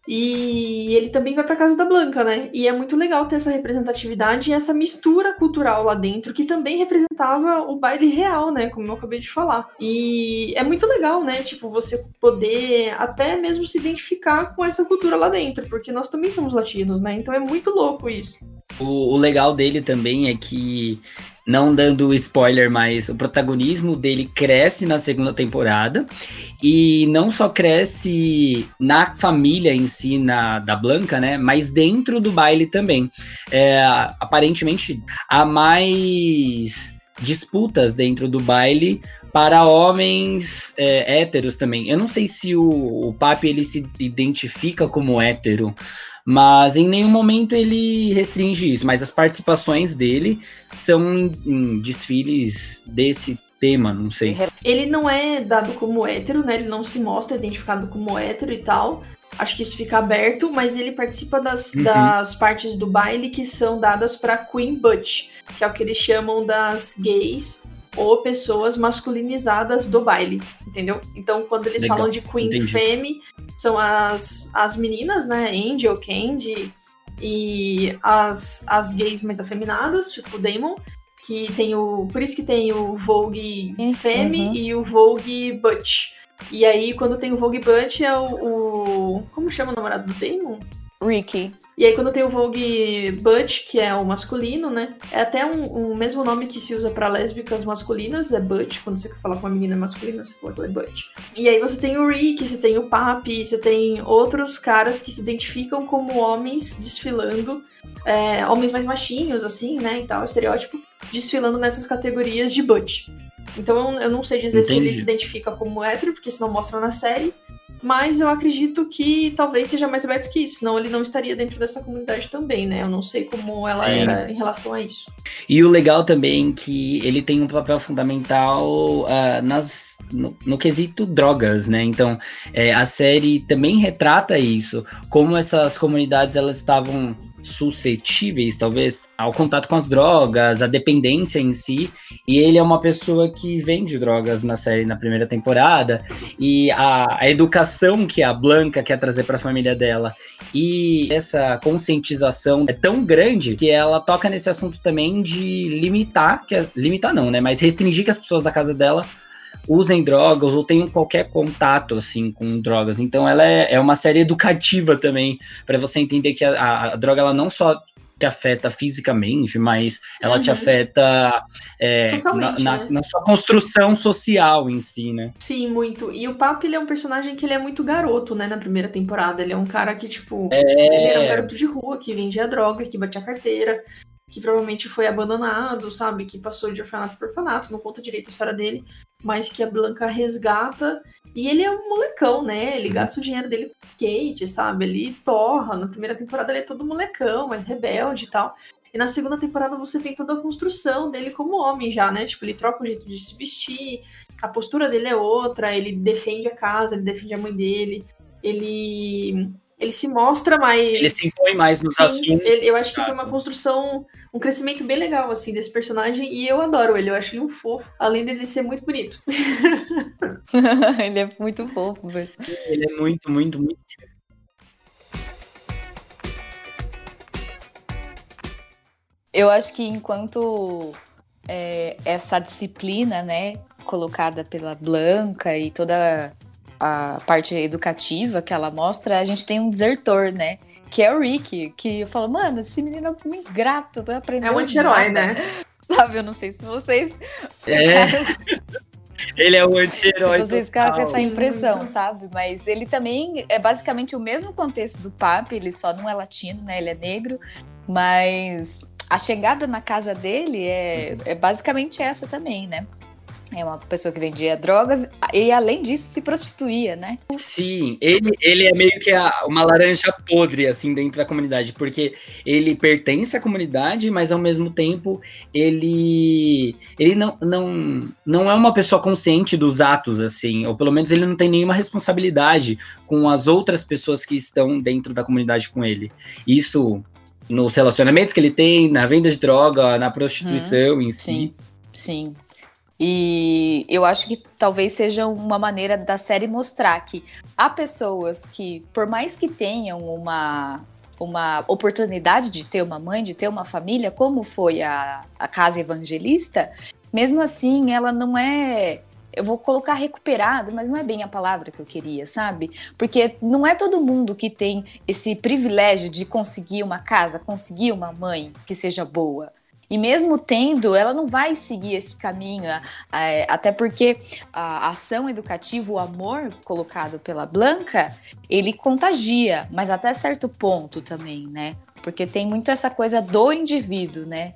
E ele também vai para casa da Blanca, né? E é muito legal ter essa representatividade e essa mistura cultural lá dentro, que também representava o baile real, né? Como eu acabei de falar. E é muito legal, né? Tipo, você poder até mesmo se identificar com essa cultura lá dentro, porque nós também somos latinos, né? Então é muito louco isso. O, o legal dele também é que não dando spoiler, mas o protagonismo dele cresce na segunda temporada e não só cresce na família em si, na, da Blanca, né? Mas dentro do baile também. É, aparentemente, há mais disputas dentro do baile para homens é, héteros também. Eu não sei se o, o Papi ele se identifica como hétero, mas em nenhum momento ele restringe isso, mas as participações dele são em desfiles desse tema, não sei. Ele não é dado como hétero, né? Ele não se mostra identificado como hétero e tal. Acho que isso fica aberto, mas ele participa das, uhum. das partes do baile que são dadas para Queen Butch, que é o que eles chamam das gays ou pessoas masculinizadas do baile, entendeu? Então, quando eles Legal. falam de Queen Entendi. Femme, são as, as meninas, né? Angel, Candy e as, as gays mais afeminadas, tipo Damon, que tem o. Por isso que tem o Vogue uhum. Femme e o Vogue Butch. E aí, quando tem o Vogue Butch, é o, o. Como chama o namorado do Damon? Ricky. E aí, quando tem o Vogue Butch, que é o masculino, né? É até um, um mesmo nome que se usa para lésbicas masculinas, é Butch. Quando você quer falar com uma menina masculina, você fala que é Butch. E aí você tem o Rick, você tem o Papi, você tem outros caras que se identificam como homens desfilando, é, homens mais machinhos, assim, né? E tal, estereótipo, desfilando nessas categorias de Butch. Então eu, eu não sei dizer Entendi. se ele se identifica como hétero, porque isso não mostra na série mas eu acredito que talvez seja mais aberto que isso, senão ele não estaria dentro dessa comunidade também, né? Eu não sei como ela Sim. era em relação a isso. E o legal também é que ele tem um papel fundamental uh, nas, no, no, quesito drogas, né? Então, é, a série também retrata isso, como essas comunidades elas estavam suscetíveis, talvez, ao contato com as drogas, à dependência em si. E ele é uma pessoa que vende drogas na série na primeira temporada. E a, a educação que a Blanca quer trazer para a família dela e essa conscientização é tão grande que ela toca nesse assunto também de limitar, que as, limitar não, né? Mas restringir que as pessoas da casa dela usem drogas ou tenham qualquer contato assim com drogas. Então ela é, é uma série educativa também para você entender que a, a, a, droga ela não só te afeta fisicamente, mas ela uhum. te afeta é, na, na, né? na, sua construção social em si, né? Sim, muito. E o Papo, ele é um personagem que ele é muito garoto, né, na primeira temporada. Ele é um cara que, tipo, é... ele era um garoto de rua, que vendia droga, que batia carteira, que provavelmente foi abandonado, sabe? Que passou de orfanato por orfanato, não conta direito a história dele mas que a Blanca resgata. E ele é um molecão, né? Ele uhum. gasta o dinheiro dele com Kate, sabe? Ele torra. Na primeira temporada ele é todo molecão, mas rebelde e tal. E na segunda temporada você tem toda a construção dele como homem já, né? Tipo, ele troca o jeito de se vestir, a postura dele é outra, ele defende a casa, ele defende a mãe dele, ele ele se mostra mais. Ele se impõe mais nos Sim, assuntos. Ele, eu acho que foi uma construção, um crescimento bem legal, assim, desse personagem. E eu adoro ele, eu acho ele um fofo, além dele ser muito bonito. <laughs> ele é muito fofo, mas... Ele é muito, muito, muito. Eu acho que enquanto é, essa disciplina, né, colocada pela Blanca e toda a parte educativa que ela mostra, a gente tem um desertor, né? que é o Rick, que eu falo, mano, esse menino é um ingrato, tô aprendendo. É um anti-herói, né? <laughs> Sabe, eu não sei se vocês. É. <laughs> Ele é o anti-herói. Se vocês ficaram com essa impressão, sabe? Mas ele também é basicamente o mesmo contexto do Papi, ele só não é latino, né? Ele é negro, mas a chegada na casa dele é, é basicamente essa também, né? É uma pessoa que vendia drogas e, além disso, se prostituía, né? Sim, ele, ele é meio que a, uma laranja podre, assim, dentro da comunidade, porque ele pertence à comunidade, mas ao mesmo tempo ele, ele não, não, não é uma pessoa consciente dos atos, assim, ou pelo menos ele não tem nenhuma responsabilidade com as outras pessoas que estão dentro da comunidade com ele. Isso nos relacionamentos que ele tem, na venda de droga, na prostituição hum, em si. Sim, sim. E eu acho que talvez seja uma maneira da série mostrar que há pessoas que, por mais que tenham uma, uma oportunidade de ter uma mãe, de ter uma família, como foi a, a casa evangelista, mesmo assim ela não é. Eu vou colocar recuperado, mas não é bem a palavra que eu queria, sabe? Porque não é todo mundo que tem esse privilégio de conseguir uma casa, conseguir uma mãe que seja boa. E mesmo tendo, ela não vai seguir esse caminho, até porque a ação educativa, o amor colocado pela Blanca, ele contagia, mas até certo ponto também, né? Porque tem muito essa coisa do indivíduo, né?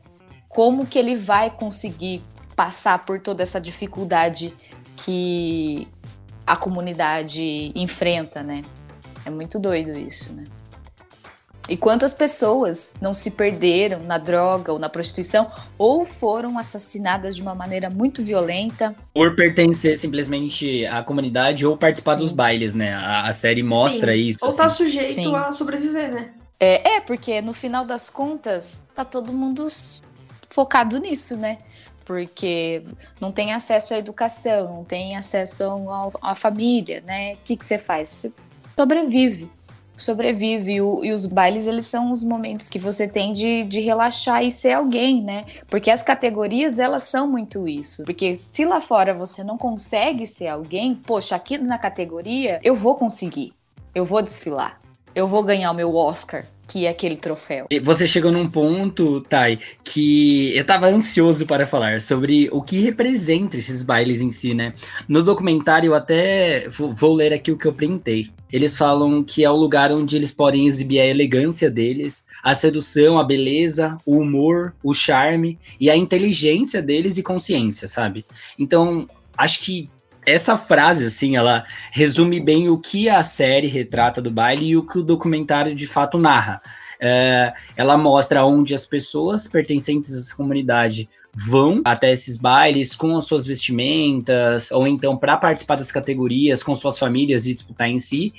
Como que ele vai conseguir passar por toda essa dificuldade que a comunidade enfrenta, né? É muito doido isso, né? E quantas pessoas não se perderam na droga ou na prostituição ou foram assassinadas de uma maneira muito violenta? Por pertencer simplesmente à comunidade ou participar Sim. dos bailes, né? A, a série mostra Sim. isso. Ou tá assim. sujeito Sim. a sobreviver, né? É, é, porque no final das contas, tá todo mundo focado nisso, né? Porque não tem acesso à educação, não tem acesso à família, né? O que, que você faz? Você sobrevive sobrevive. E, o, e, os bailes, eles são os momentos que você tem de, de relaxar e ser alguém, né? Porque as categorias, elas são muito isso. Porque se lá fora você não consegue ser alguém, poxa, aqui na categoria eu vou conseguir. Eu vou desfilar. Eu vou ganhar o meu Oscar que é aquele troféu. Você chegou num ponto, Thay, que eu tava ansioso para falar sobre o que representa esses bailes em si, né? No documentário, eu até vou ler aqui o que eu printei. Eles falam que é o lugar onde eles podem exibir a elegância deles, a sedução, a beleza, o humor, o charme e a inteligência deles e consciência, sabe? Então, acho que essa frase, assim, ela resume bem o que a série retrata do baile e o que o documentário de fato narra. É, ela mostra onde as pessoas pertencentes a essa comunidade vão até esses bailes com as suas vestimentas, ou então para participar das categorias com suas famílias e disputar em si.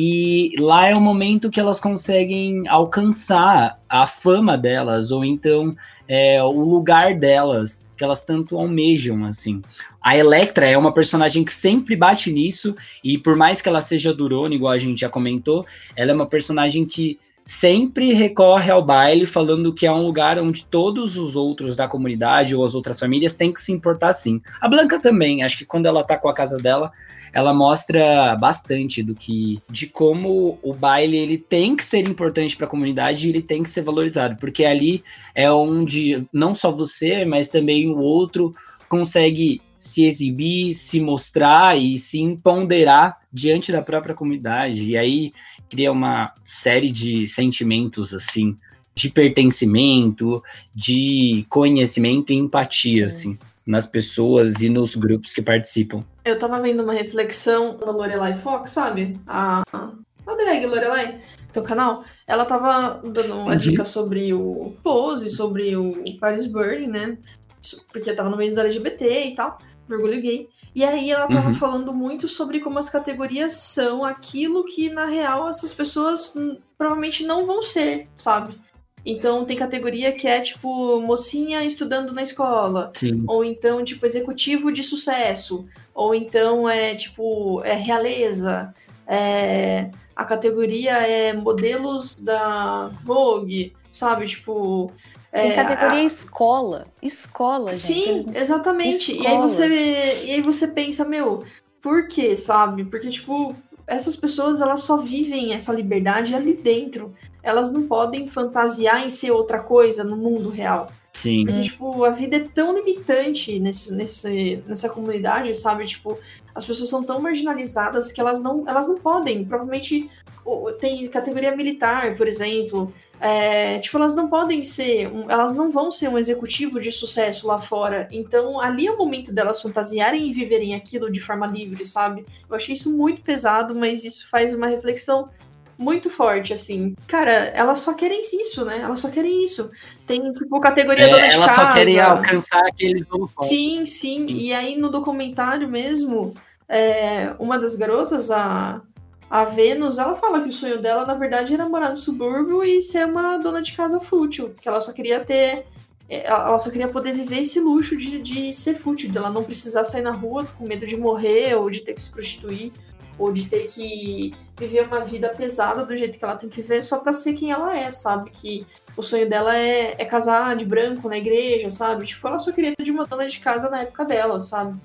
E lá é o momento que elas conseguem alcançar a fama delas, ou então é, o lugar delas, que elas tanto almejam, assim. A Electra é uma personagem que sempre bate nisso, e por mais que ela seja durona, igual a gente já comentou, ela é uma personagem que sempre recorre ao baile falando que é um lugar onde todos os outros da comunidade ou as outras famílias têm que se importar sim. A Blanca também, acho que quando ela tá com a casa dela, ela mostra bastante do que de como o baile ele tem que ser importante para a comunidade e ele tem que ser valorizado, porque ali é onde não só você, mas também o outro consegue se exibir, se mostrar e se empoderar diante da própria comunidade. E aí cria uma série de sentimentos assim, de pertencimento, de conhecimento e empatia, Sim. assim, nas pessoas e nos grupos que participam. Eu tava vendo uma reflexão da Lorelai Fox, sabe? A, a drag Lorelai, teu canal. Ela tava dando uma uhum. dica sobre o Pose, sobre o Paris Burning, né? Porque tava no mês da LGBT e tal, orgulho gay. E aí ela tava uhum. falando muito sobre como as categorias são aquilo que, na real, essas pessoas provavelmente não vão ser, sabe? Então tem categoria que é tipo mocinha estudando na escola. Sim. Ou então, tipo, executivo de sucesso. Ou então é tipo é realeza. É, a categoria é modelos da Vogue, sabe? Tipo, tem é, categoria a... escola. Escola, gente. Sim, Eles... exatamente. Escola. E aí, você, e aí você pensa, meu, por quê, sabe? Porque, tipo, essas pessoas elas só vivem essa liberdade ali dentro. Elas não podem fantasiar em ser outra coisa no mundo real. Sim. Porque, tipo, a vida é tão limitante nesse, nesse, nessa comunidade, sabe? Tipo, as pessoas são tão marginalizadas que elas não, elas não podem. Provavelmente tem categoria militar, por exemplo. É, tipo, elas não podem ser, elas não vão ser um executivo de sucesso lá fora. Então, ali é o momento delas fantasiarem e viverem aquilo de forma livre, sabe? Eu achei isso muito pesado, mas isso faz uma reflexão muito forte, assim. Cara, elas só querem isso, né? Elas só querem isso. Tem, tipo, categoria é, dona de elas casa. só querem alcançar aqueles Sim, sim, sim. E aí, no documentário mesmo, é, uma das garotas, a a Vênus, ela fala que o sonho dela, na verdade, era morar no subúrbio e ser uma dona de casa fútil. Que ela só queria ter. É, ela só queria poder viver esse luxo de, de ser fútil, de ela não precisar sair na rua com medo de morrer, ou de ter que se prostituir, ou de ter que viver uma vida pesada do jeito que ela tem que viver só pra ser quem ela é, sabe? Que o sonho dela é, é casar de branco na igreja, sabe? Tipo, ela só queria ter de uma dona de casa na época dela, sabe?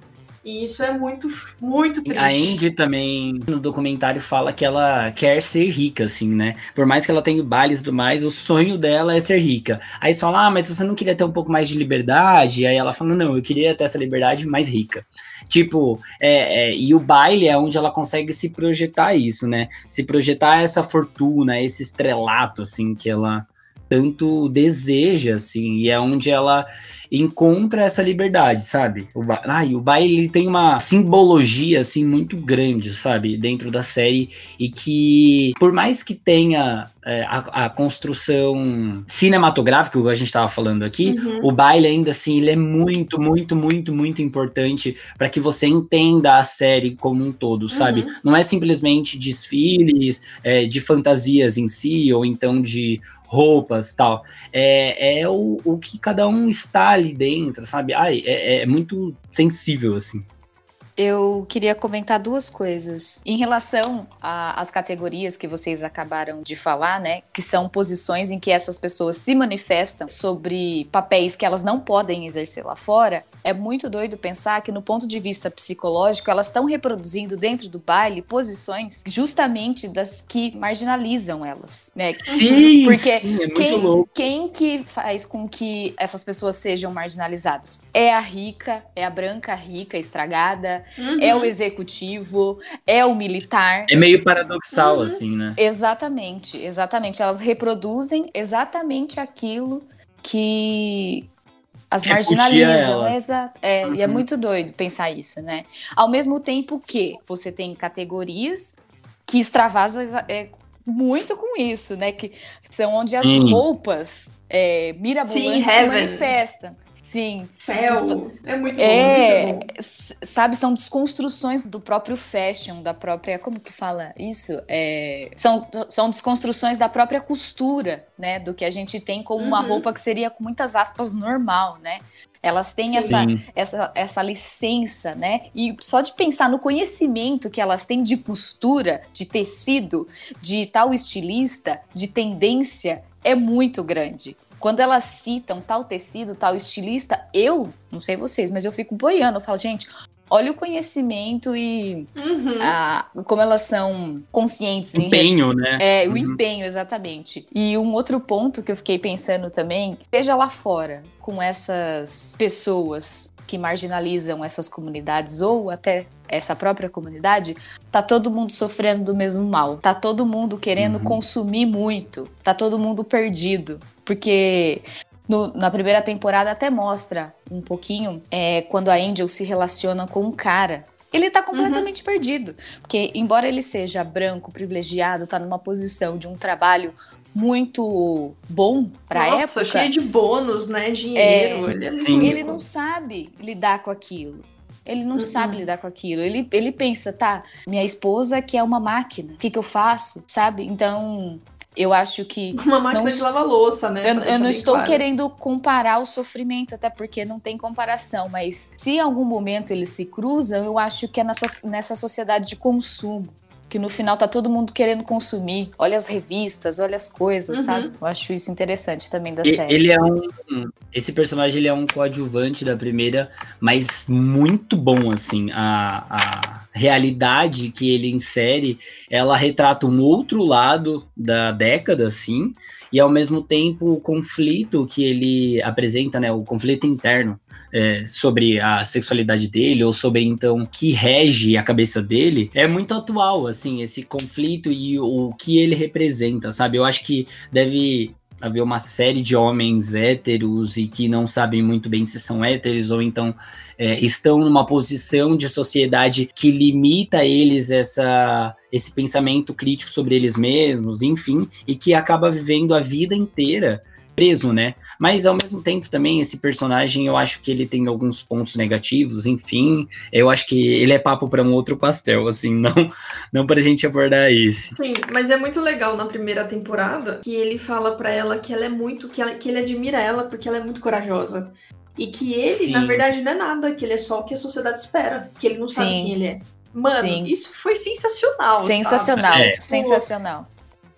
E isso é muito, muito triste. A Andy também, no documentário, fala que ela quer ser rica, assim, né? Por mais que ela tenha bailes e tudo mais, o sonho dela é ser rica. Aí você fala, ah, mas você não queria ter um pouco mais de liberdade? Aí ela fala, não, eu queria ter essa liberdade mais rica. Tipo, é, é, e o baile é onde ela consegue se projetar isso, né? Se projetar essa fortuna, esse estrelato, assim, que ela tanto deseja, assim, e é onde ela encontra essa liberdade, sabe? O, ba... Ai, o baile tem uma simbologia, assim, muito grande, sabe? Dentro da série, e que, por mais que tenha é, a, a, construção cinematográfica, que a gente estava falando aqui, uhum. o baile ainda assim ele é muito, muito, muito, muito importante para que você entenda a série como um todo, sabe? Uhum. Não é simplesmente desfiles é, de fantasias em si, ou então de roupas tal. É, é o, o que cada um está ali dentro, sabe? Ai, é, é muito sensível, assim eu queria comentar duas coisas. Em relação às categorias que vocês acabaram de falar, né? Que são posições em que essas pessoas se manifestam sobre papéis que elas não podem exercer lá fora. É muito doido pensar que, no ponto de vista psicológico, elas estão reproduzindo dentro do baile posições justamente das que marginalizam elas. Né? Sim, porque sim, é muito quem, quem que faz com que essas pessoas sejam marginalizadas? É a rica, é a branca rica, estragada, uhum. é o executivo, é o militar. É meio paradoxal, uhum. assim, né? Exatamente, exatamente. Elas reproduzem exatamente aquilo que as marginalizam. Exa é, uhum. E é uhum. muito doido pensar isso, né? Ao mesmo tempo que você tem categorias que extravasam é, muito com isso, né? Que são onde as roupas é, mirabolantes se manifestam. Sim. Céu. É muito bom. É, muito bom. sabe, são desconstruções do próprio fashion, da própria. Como que fala isso? É, são, são desconstruções da própria costura, né? Do que a gente tem como uhum. uma roupa que seria, com muitas aspas, normal, né? Elas têm essa, essa, essa licença, né? E só de pensar no conhecimento que elas têm de costura, de tecido, de tal estilista, de tendência, é muito grande. Quando elas citam tal tecido, tal estilista, eu, não sei vocês, mas eu fico boiando. Eu falo, gente, olha o conhecimento e uhum. a, como elas são conscientes. Empenho, em, né? É, uhum. o empenho, exatamente. E um outro ponto que eu fiquei pensando também, seja lá fora, com essas pessoas que marginalizam essas comunidades ou até essa própria comunidade, tá todo mundo sofrendo do mesmo mal. Tá todo mundo querendo uhum. consumir muito. Tá todo mundo perdido. Porque no, na primeira temporada até mostra um pouquinho é, quando a Angel se relaciona com um cara. Ele tá completamente uhum. perdido. Porque, embora ele seja branco, privilegiado, tá numa posição de um trabalho muito bom pra Nossa, época. cheio de bônus, né? Dinheiro. É, ele, é ele não sabe lidar com aquilo. Ele não uhum. sabe lidar com aquilo. Ele, ele pensa, tá, minha esposa que é uma máquina. O que, que eu faço? Sabe? Então, eu acho que. <laughs> Uma máquina não, de lavar louça, né? Eu, eu não estou claro. querendo comparar o sofrimento, até porque não tem comparação, mas se em algum momento eles se cruzam, eu acho que é nessa, nessa sociedade de consumo que no final tá todo mundo querendo consumir. Olha as revistas, olha as coisas, Uhum. sabe? Eu acho isso interessante também da E- série. Ele é um. Esse personagem ele é um coadjuvante da primeira, mas muito bom, assim. A, a realidade que ele insere, ela retrata um outro lado da década, assim, e ao mesmo tempo o conflito que ele apresenta, né? O conflito interno é, sobre a sexualidade dele, ou sobre então o que rege a cabeça dele, é muito atual, assim, esse conflito e o que ele representa, sabe? Eu acho que deve haver uma série de homens héteros e que não sabem muito bem se são héteros ou então é, estão numa posição de sociedade que limita a eles essa, esse pensamento crítico sobre eles mesmos, enfim, e que acaba vivendo a vida inteira preso, né? Mas ao mesmo tempo também esse personagem eu acho que ele tem alguns pontos negativos, enfim, eu acho que ele é papo para um outro pastel, assim, <laughs> não não pra gente abordar esse. Sim, mas é muito legal na primeira temporada que ele fala pra ela que ela é muito, que, ela- que ele admira ela porque ela é muito corajosa. E que ele, Sim. na verdade, não é nada, que ele é só o que a sociedade espera, que ele não sabe Sim. quem ele é. Mano, Sim. isso foi sensacional. Sensacional, É. sensacional.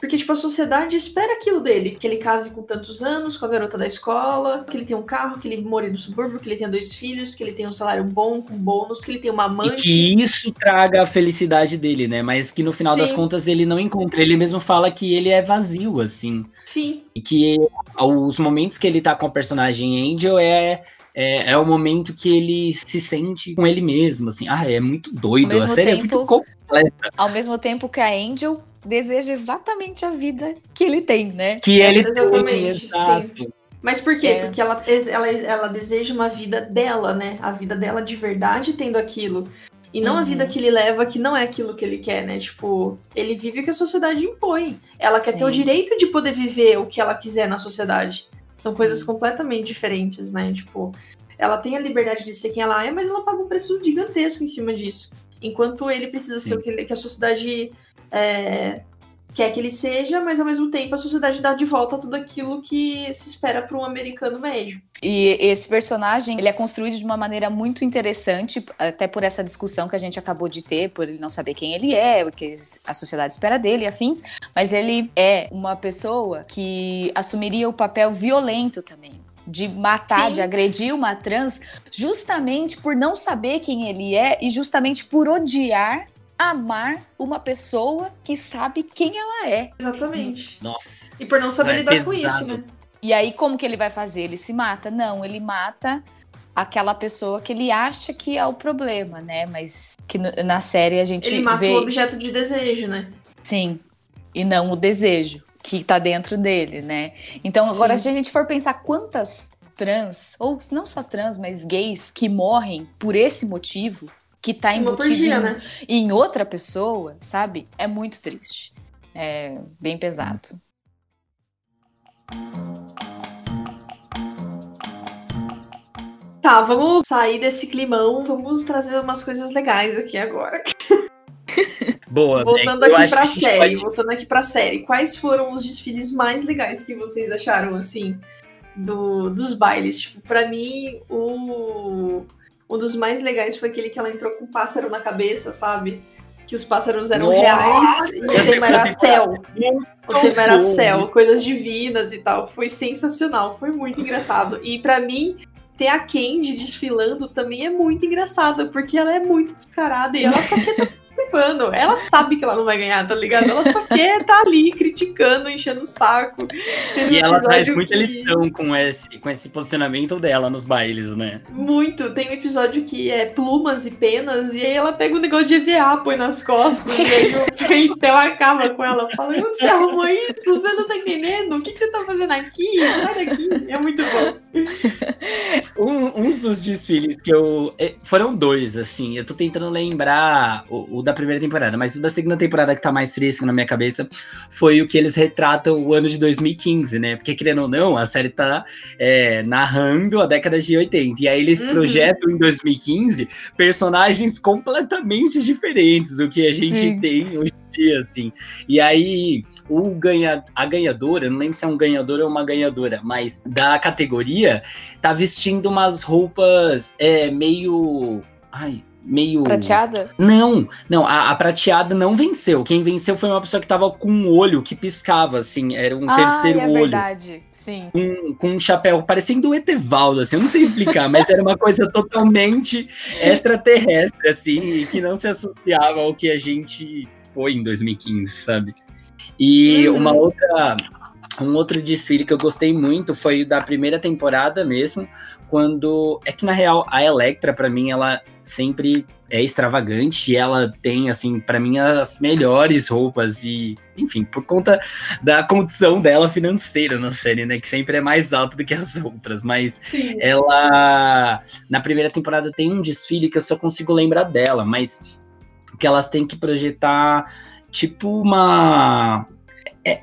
Porque, tipo, a sociedade espera aquilo dele. Que ele case com tantos anos, com a garota da escola, que ele tenha um carro, que ele more no subúrbio, que ele tenha dois filhos, que ele tenha um salário bom, com bônus, que ele tenha uma E amante. que isso traga a felicidade dele, né? Mas que no final das Sim. contas ele não encontra. Ele mesmo fala que ele é vazio, assim. Sim, E que os momentos que ele tá com a personagem Angel é, é, é o momento que ele se sente com ele mesmo, assim. Ah, é muito doido. A mesmo série é tempo- muito completa. Ao mesmo tempo que a Angel deseja exatamente a vida que ele tem, né? Que ele tem, Exatamente, exato. Mas por quê? É. Porque ela, ela, ela deseja uma vida dela, né? A vida dela de verdade tendo aquilo. E não a Uhum. vida que ele leva, que não é aquilo que ele quer, né? Tipo, ele vive o que a sociedade impõe. Ela quer ter o Sim. direito de poder viver o que ela quiser na sociedade. São coisas Sim. completamente diferentes, né? Tipo, ela tem a liberdade de ser quem ela é, mas ela paga um preço gigantesco em cima disso. Enquanto ele precisa ser Sim. o que, que a sociedade é, quer que ele seja, mas ao mesmo tempo a sociedade dá de volta tudo aquilo que se espera para um americano médio. E esse personagem, ele é construído de uma maneira muito interessante, até por essa discussão que a gente acabou de ter, por ele não saber quem ele é, o que a sociedade espera dele e afins, mas ele é uma pessoa que assumiria o papel violento também. De matar, Sim. de agredir uma trans, justamente por não saber quem ele é e justamente por odiar amar uma pessoa que sabe quem ela é. Exatamente. Nossa. E por não saber é lidar com isso, pesado. né? E aí, como que ele vai fazer? Ele se mata? Não, ele mata aquela pessoa que ele acha que é o problema, né? Mas que no- na série a gente Ele mata vê. o objeto de desejo, né? Sim. E não o desejo que tá dentro dele, né? Então, agora, Sim. se a gente for pensar quantas trans, ou não só trans, mas gays que morrem por esse motivo, que tá por embutido dia, em, né? em outra pessoa, sabe? É muito triste. É bem pesado. Tá, vamos sair desse climão, vamos trazer umas coisas legais aqui agora. <laughs> Boa, Voltando Beck, eu aqui pra série, pode- voltando aqui pra série. Quais foram os desfiles mais legais que vocês acharam, assim, do, dos bailes? Tipo, pra mim, o... um dos mais legais foi aquele que ela entrou com um pássaro na cabeça, sabe? Que os pássaros eram Nossa! reais e o tema era céu. O tema era céu, coisas divinas e tal. Foi sensacional, foi muito engraçado. E pra mim, ter a Candy desfilando também é muito engraçado, porque ela é muito descarada e ela só quer participando. Ela sabe que ela não vai ganhar, tá ligado? Ela só quer estar ali criticando, enchendo o saco. Teve E um ela traz muita que- lição com esse, com esse posicionamento dela nos bailes, né? Muito. Tem um episódio que é plumas e penas, e aí ela pega um negócio de EVA, põe nas costas, e aí o <laughs> Pentel acaba com ela. Fala, onde você arrumou isso? Você não tá entendendo? O que, que você tá fazendo aqui? Sai daqui. É muito bom. <laughs> Um- uns dos desfiles que eu. eh, Foram dois, assim. Eu tô tentando lembrar o, o da primeira temporada, mas o da segunda temporada que tá mais fresco na minha cabeça foi o que eles retratam o ano de 2015, né? Porque, querendo ou não, a série tá é, narrando a década de 80. E aí eles Uhum. projetam em 2015 personagens completamente diferentes do que a gente Sim. tem hoje em dia, assim. E aí o ganha, a ganhadora, não lembro se é um ganhador ou uma ganhadora, mas da categoria, tá vestindo umas roupas é, meio. Ai, meio. Prateada? Não, não, a, a, prateada não venceu. Quem venceu foi uma pessoa que tava com um olho que piscava, assim, era um ah, terceiro é olho. verdade, sim. Com, com um chapéu parecendo o Etevaldo, assim, eu não sei explicar, mas era uma coisa totalmente <laughs> extraterrestre, assim, e que não se associava ao que a gente foi em 2015, sabe? E uhum. uma outra um outro desfile que eu gostei muito foi o da primeira temporada mesmo, quando é que na real a Electra para mim ela sempre é extravagante e ela tem assim para mim as melhores roupas e enfim por conta da condição dela financeira na série né que sempre é mais alta do que as outras mas Sim. ela na primeira temporada tem um desfile que eu só consigo lembrar dela mas que elas têm que projetar tipo uma é,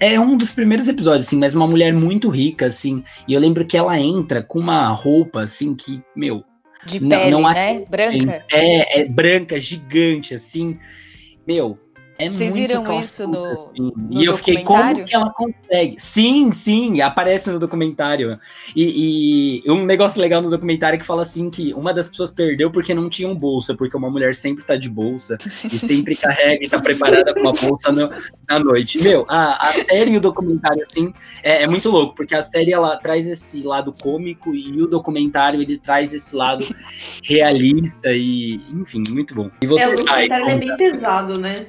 é, é, um dos primeiros episódios, assim, mas uma mulher muito rica, assim. E eu lembro que ela entra com uma roupa, assim, que, meu. De pele, não, não né? Branca. É, é branca, gigante, assim. Meu, é Vocês viram isso no, assim. no E eu fiquei, como que ela consegue? Sim, sim, aparece no documentário. E, e, um negócio legal no documentário é que fala assim que uma das pessoas perdeu porque não tinham bolsa, porque uma mulher sempre tá de bolsa e sempre <laughs> carrega e tá preparada com uma bolsa no, na noite. Meu, a, a série e o documentário, assim, é, é, muito louco, porque a série, ela traz esse lado cômico e o documentário, ele traz esse lado realista e, enfim, muito bom. E você, é, o documentário é bem pesado, né?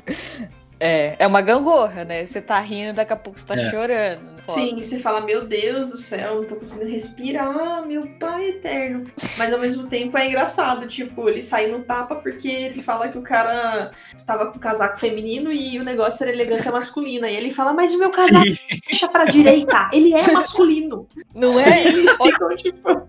É, é uma gangorra, né? Você tá rindo, daqui a pouco você tá é. chorando. Sim, você fala, meu Deus do céu, não tô conseguindo respirar, meu pai eterno. Mas ao mesmo tempo é engraçado, tipo, ele sai no tapa porque ele fala que o cara tava com casaco feminino e o negócio era elegância masculina. E ele fala, mas o meu casaco Sim. deixa pra direita, ele é masculino. Não é? Eles ficam, tipo.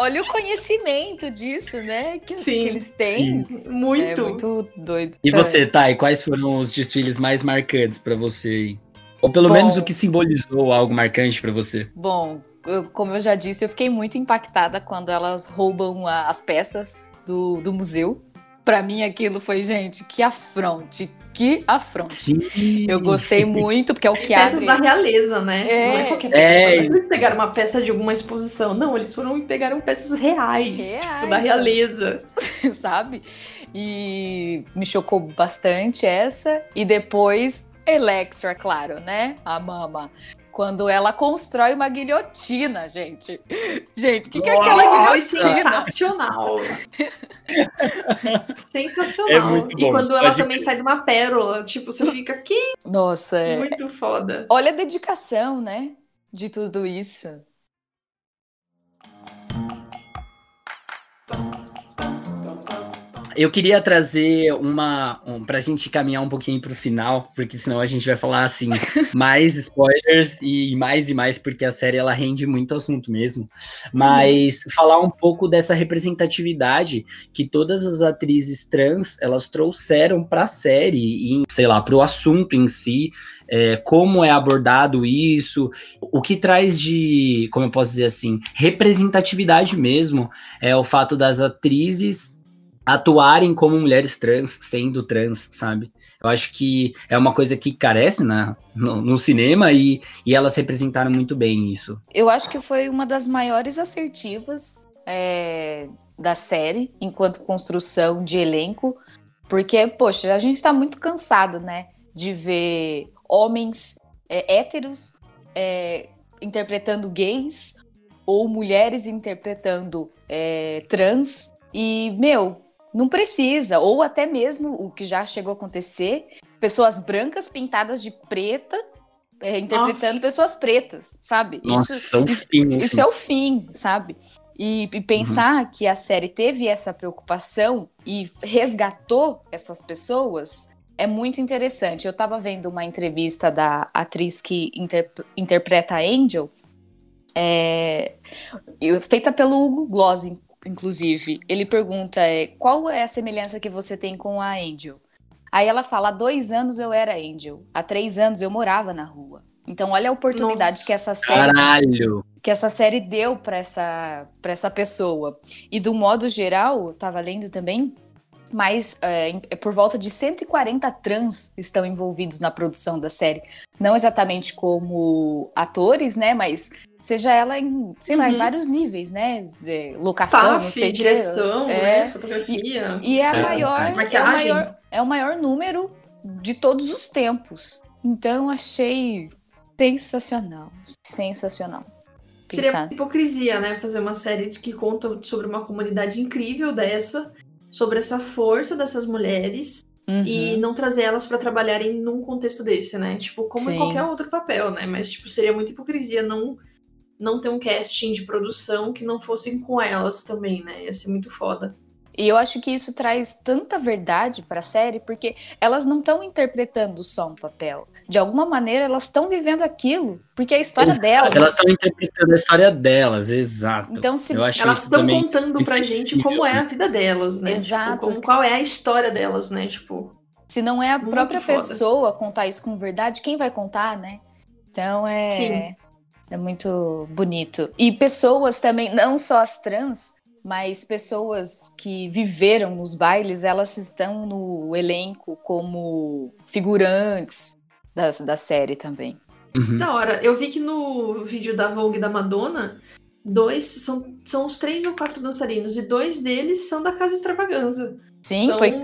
Olha, o conhecimento disso, né? Que, sim, que eles têm. Sim. Muito. É muito doido. E você, Thay, quais foram os desfiles mais marcantes para você? Ou pelo Bom, menos o que simbolizou algo marcante para você? Bom, eu, como eu já disse, eu fiquei muito impactada quando elas roubam a, as peças do, do museu. Para mim, aquilo foi, gente, que afronte, que afronte. Sim. Eu gostei muito, porque é o que Peças abre... da realeza, né? É. Não é qualquer peça. É. Eles pegaram uma peça de alguma exposição. Não, eles foram e pegaram peças reais, reais tipo, da realeza. <laughs> Sabe? E me chocou bastante essa. E depois, Electra, claro, né? A mama quando ela constrói uma guilhotina, gente. Gente, o que, que, é aquela guilhotina? Sensacional. <laughs> sensacional. É e quando ela também sai de uma pérola, tipo, você fica aqui. Nossa, é. Muito foda. Olha a dedicação, né? De tudo isso. Eu queria trazer uma. Um, pra gente caminhar um pouquinho pro final, porque senão a gente vai falar assim, <laughs> mais spoilers e mais e mais, porque a série ela rende muito assunto mesmo. Mas uhum. falar um pouco dessa representatividade que todas as atrizes trans elas trouxeram pra série, e, sei lá, pro assunto em si. É, como é abordado isso, o que traz de, como eu posso dizer assim, representatividade mesmo, é o fato das atrizes atuarem como mulheres trans, sendo trans, sabe? Eu acho que é uma coisa que carece na, no, no, cinema e, e elas representaram muito bem isso. Eu acho que foi uma das maiores assertivas é, da série, enquanto construção de elenco, porque, poxa, a gente tá muito cansado, né, de ver homens é, héteros é, interpretando gays ou mulheres interpretando é, trans. E, meu, não precisa, ou até mesmo o que já chegou a acontecer, pessoas brancas pintadas de preta é, interpretando Nossa. pessoas pretas, sabe? Nossa, isso, é isso, fim, isso é o fim, sabe? E, e pensar uhum. que a série teve essa preocupação e resgatou essas pessoas é muito interessante. Eu estava vendo uma entrevista da atriz que inter, interpreta a Angel, é, feita pelo Hugo Gloss, inclusive. Ele pergunta é, qual é a semelhança que você tem com a Angel. Aí ela fala: há dois anos eu era Angel, há três anos eu morava na rua. Então olha a oportunidade Nossa, que essa série caralho. que essa série deu para essa para essa pessoa. E do modo geral, tava lendo também, mas é, é, por volta de 140 trans estão envolvidos na produção da série. Não exatamente como atores, né? Mas Seja ela em, sei lá, em Uhum. vários níveis, né? Locação, não sei o direção, É. né? Fotografia. E é a É, maior, é o maquiagem. maior, é o maior número de todos os tempos. Então achei sensacional, sensacional. Seria Pensar. hipocrisia, né? Fazer uma série que conta sobre uma comunidade incrível dessa, sobre essa força dessas mulheres Uhum. e não trazer elas pra trabalharem num contexto desse, né? Tipo, como Sim. em qualquer outro papel, né? Mas, tipo, seria muita hipocrisia não, não ter um casting de produção que não fossem com elas também, né? Ia ser muito foda. E eu acho que isso traz tanta verdade para a série, porque elas não estão interpretando só um papel. De alguma maneira, elas estão vivendo aquilo, porque é a história Exato, delas. Elas estão interpretando a história delas, exato. Então, se Eu acho Elas estão contando pra gente sensível, como é né? a vida delas, né? Exato. Tipo, como, qual é a história delas, né? Tipo, se não é a própria foda. pessoa contar isso com verdade, quem vai contar, né? Então é Sim. É muito bonito. E pessoas também, não só as trans, mas pessoas que viveram nos bailes, elas estão no elenco como figurantes da, da série também. Uhum. Da hora. Eu vi que no vídeo da Vogue da Madonna, dois são, são os três ou quatro dançarinos, e dois deles são da Casa Extravaganza. Sim, são foi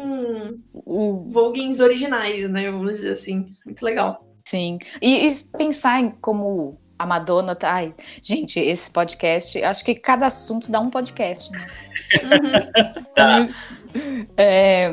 o Voguings originais, né? Vamos dizer assim. Muito legal. Sim. E, e pensar em como a Madonna tá. Ai, gente, esse podcast, acho que cada assunto dá um podcast, né? Uhum. Tá. É,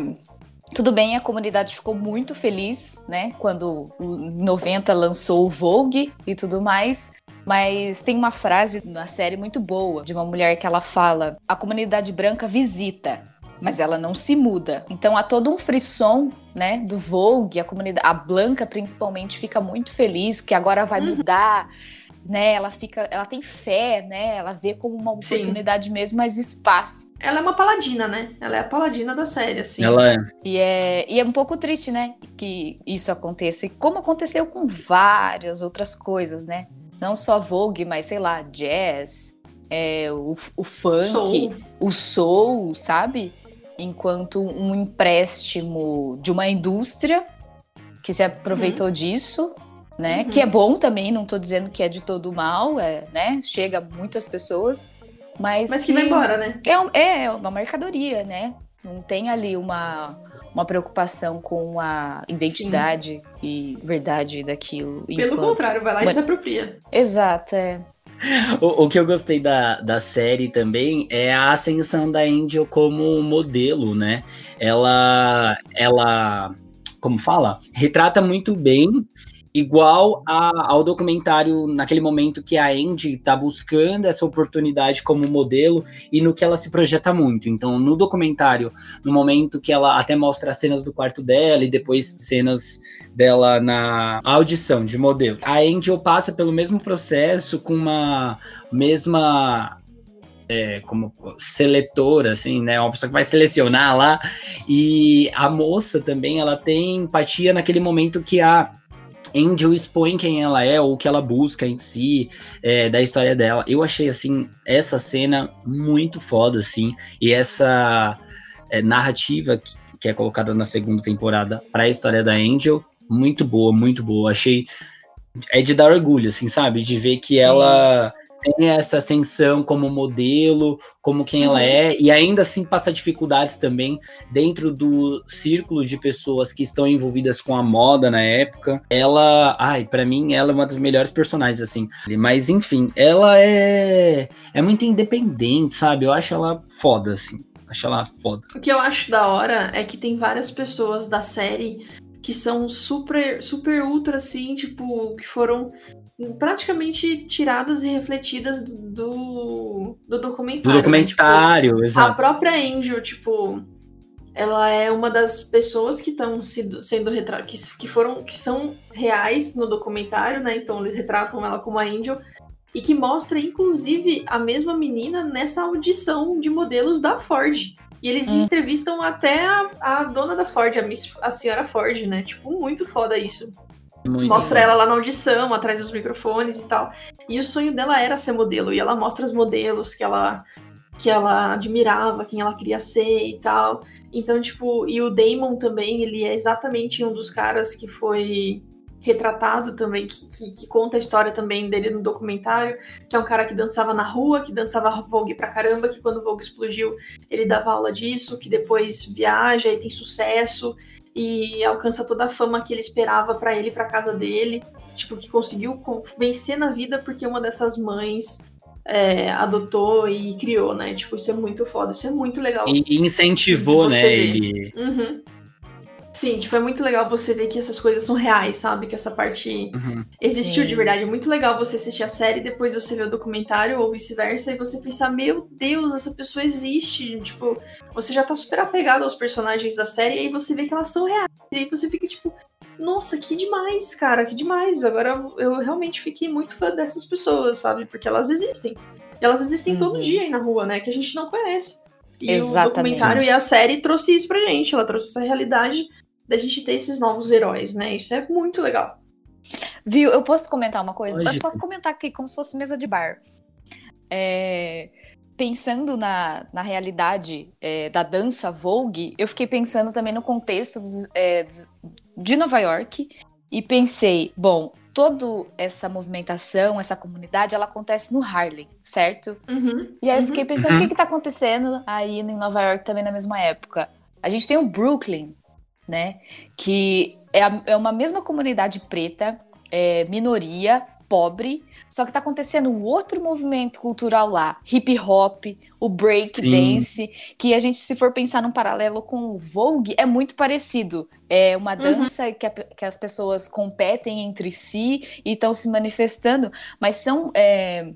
tudo bem, a comunidade ficou muito feliz, né? Quando o 90 lançou o Vogue e tudo mais. Mas tem uma frase na série muito boa de uma mulher que ela fala: a comunidade branca visita, mas ela não se muda. Então há todo um frisson, né, do Vogue, a comunidade, a Blanca principalmente fica muito feliz que agora vai Uhum. mudar, né? Ela fica, ela tem fé, né? Ela vê como uma Sim. oportunidade mesmo, mas espaço. Ela é uma paladina, né? Ela é a paladina da série, assim. Ela é. E é, e é um pouco triste, né, que isso aconteça. E como aconteceu com várias outras coisas, né? Não só Vogue, mas sei lá, jazz, é, o, o funk, Soul. o soul, sabe? Enquanto um empréstimo de uma indústria que se aproveitou disso, né? Uhum. Que é bom também, não tô dizendo que é de todo mal, é, né? Chega a muitas pessoas, mas, Mas que vai embora, né? é, um- é uma mercadoria, né? Não tem ali uma, uma preocupação com a identidade e verdade daquilo. Pelo enquanto- contrário, vai lá e se apropria. Exato, é. <laughs> O, o que eu gostei da, da série também é a ascensão da Angel como modelo, né? Ela, ela, como fala? Retrata muito bem, igual a- ao documentário naquele momento que a Andy tá buscando essa oportunidade como modelo e no que ela se projeta muito. Então, no documentário, no momento que ela até mostra as cenas do quarto dela e depois cenas dela na audição de modelo. A Angel passa pelo mesmo processo com uma mesma é, como seletora, assim, né? Uma pessoa que vai selecionar lá. E a moça também, ela tem empatia naquele momento que a Angel expõe quem ela é, ou o que ela busca em si, é, da história dela. Eu achei, assim, essa cena muito foda, assim, e essa é, narrativa que, que é colocada na segunda temporada para a história da Angel, muito boa, muito boa. Achei. É de dar orgulho, assim, sabe? De ver que Sim. ela tem essa ascensão como modelo, como quem ela Uhum. é, e ainda assim passa dificuldades também dentro do círculo de pessoas que estão envolvidas com a moda na época. Ela, ai, pra mim ela é uma das melhores personagens assim. Mas enfim, ela é é muito independente, sabe? Eu acho ela foda assim. Acho ela foda. O que eu acho da hora é que tem várias pessoas da série que são super, super ultra, assim, tipo, que foram praticamente tiradas e refletidas do, do, do Do documentário. né? documentário, Tipo, a exato. própria Angel, tipo, ela é uma das pessoas que estão sendo retratadas, que, que foram, que são reais no documentário, né? Então eles retratam ela como a Angel. E que mostra, inclusive, a mesma menina nessa audição de modelos da Ford. E eles Hum. entrevistam até a, a dona da Ford, a, Miss, a senhora Ford, né? Tipo, muito foda isso. Muito Mostra ela lá na audição, atrás dos microfones e tal. E o sonho dela era ser modelo. E ela mostra os modelos que ela, que ela admirava, quem ela queria ser e tal. Então, tipo, e o Damon também, ele é exatamente um dos caras que foi retratado também, que, que, que, conta a história também dele no documentário, que é um cara que dançava na rua, que dançava Vogue pra caramba, que quando o Vogue explodiu, ele dava aula disso, que depois viaja e tem sucesso e alcança toda a fama que ele esperava para ele para casa dele, tipo que conseguiu vencer na vida porque uma dessas mães é, adotou e criou, né? Tipo, isso é muito foda, isso é muito legal. E incentivou, né? Ele... Uhum. Sim, tipo, é muito legal você ver que essas coisas são reais, sabe? Que essa parte uhum. existiu Sim. de verdade. É muito legal você assistir a série, depois você ver o documentário ou vice-versa, e você pensar, meu Deus, essa pessoa existe. Tipo, você já tá super apegado aos personagens da série, e aí você vê que elas são reais. E aí você fica, tipo, nossa, que demais, cara, que demais. Agora eu realmente fiquei muito fã dessas pessoas, sabe? Porque elas existem. E elas existem uhum. todo dia aí na rua, né? Que a gente não conhece. E Exatamente. o documentário e a série trouxe isso pra gente. Ela trouxe essa realidade da gente ter esses novos heróis, né? Isso é muito legal. Viu? Eu posso comentar uma coisa? É só comentar aqui como se fosse mesa de bar. É, pensando na, na realidade é, da dança Vogue, eu fiquei pensando também no contexto dos, é, dos, de Nova York e pensei, bom, toda essa movimentação, essa comunidade, ela acontece no Harlem, certo? Uhum, e aí eu fiquei pensando, uhum. o que está acontecendo aí em Nova York também na mesma época? A gente tem o Brooklyn, né? Que é, a, é uma mesma comunidade preta, é, minoria, pobre, só que tá acontecendo um outro movimento cultural lá, hip hop, o break Sim. dance, que a gente, se for pensar num paralelo com o Vogue, é muito parecido. É uma uhum. dança uhum. que, a, que, as pessoas competem entre si e estão se manifestando, mas são é,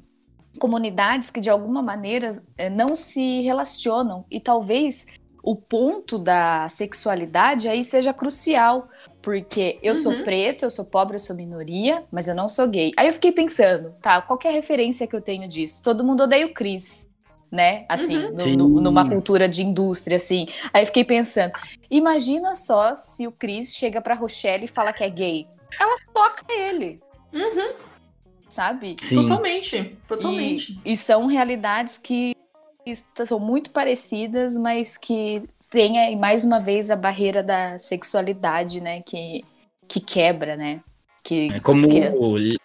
comunidades que de alguma maneira é, não se relacionam e talvez o ponto da sexualidade aí seja crucial, porque eu uhum. sou preto, eu sou pobre, eu sou minoria, mas eu não sou gay. Aí eu fiquei pensando, tá, qual é a referência que eu tenho disso? Todo mundo odeia o Chris, né? Assim, uhum. no, no, numa cultura de indústria, assim. Aí eu fiquei pensando, imagina só se o Chris chega pra Rochelle e fala que é gay. Ela toca ele. Uhum. Sabe? Sim. Totalmente, totalmente. E, e são realidades que são muito parecidas, mas que tem aí, mais uma vez a barreira da sexualidade, né? Que, que quebra, né? Que, é como que...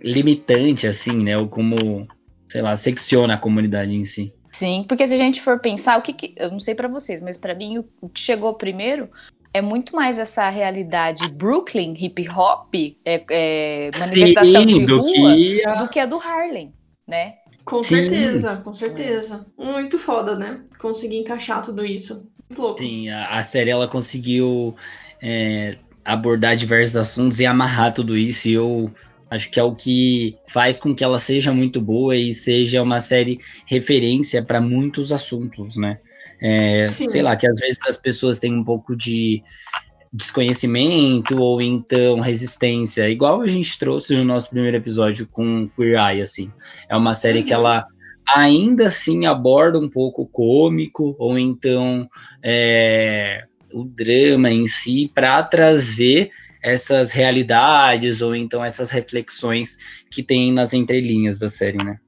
limitante, assim, né? Ou como, sei lá, secciona a comunidade em si. Sim, porque se a gente for pensar, o que, que eu não sei para vocês, mas para mim o, que chegou primeiro é muito mais essa realidade Brooklyn, hip hop, é, é manifestação Sim, de rua, que a... do que a do Harlem, né? Com Sim. certeza, com certeza. Muito foda, né? Conseguir encaixar tudo isso. Muito louco. Sim, a, a série ela conseguiu é, abordar diversos assuntos e amarrar tudo isso. E eu acho que é o que faz com que ela seja muito boa e seja uma série referência para muitos assuntos, né? É, sei lá, que às vezes as pessoas têm um pouco de desconhecimento ou então resistência, igual a gente trouxe no nosso primeiro episódio com Queer Eye, assim. É uma série uhum. que ela ainda assim aborda um pouco o cômico ou então é, o drama em si para trazer essas realidades ou então essas reflexões que tem nas entrelinhas da série, né?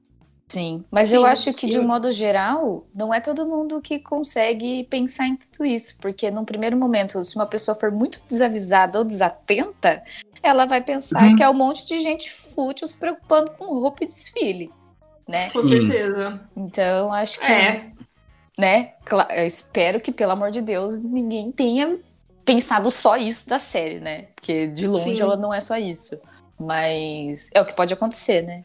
Sim, mas Sim, eu acho que, de um modo geral, não é todo mundo que consegue pensar em tudo isso, porque num primeiro momento, se uma pessoa for muito desavisada ou desatenta, ela vai pensar uhum. que é um monte de gente fútil se preocupando com roupa e desfile, né? Com certeza. Então, acho que... É. Né? Eu espero que, pelo amor de Deus, ninguém tenha pensado só isso da série, né? Porque, de longe, Sim. ela não é só isso. Mas é o que pode acontecer, né?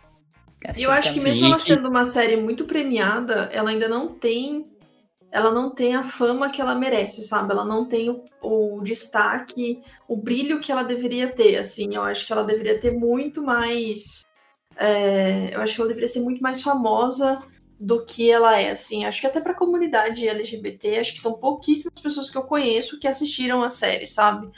Assim, e eu acho que mesmo ela sendo uma série muito premiada, ela ainda não tem ela não tem a fama que ela merece, sabe? Ela não tem o, o, destaque, o brilho que ela deveria ter, assim. Eu acho que ela deveria ter muito mais... É, eu acho que ela deveria ser muito mais famosa do que ela é, assim. Acho que até pra comunidade LGBT, acho que são pouquíssimas pessoas que eu conheço que assistiram a série, sabe?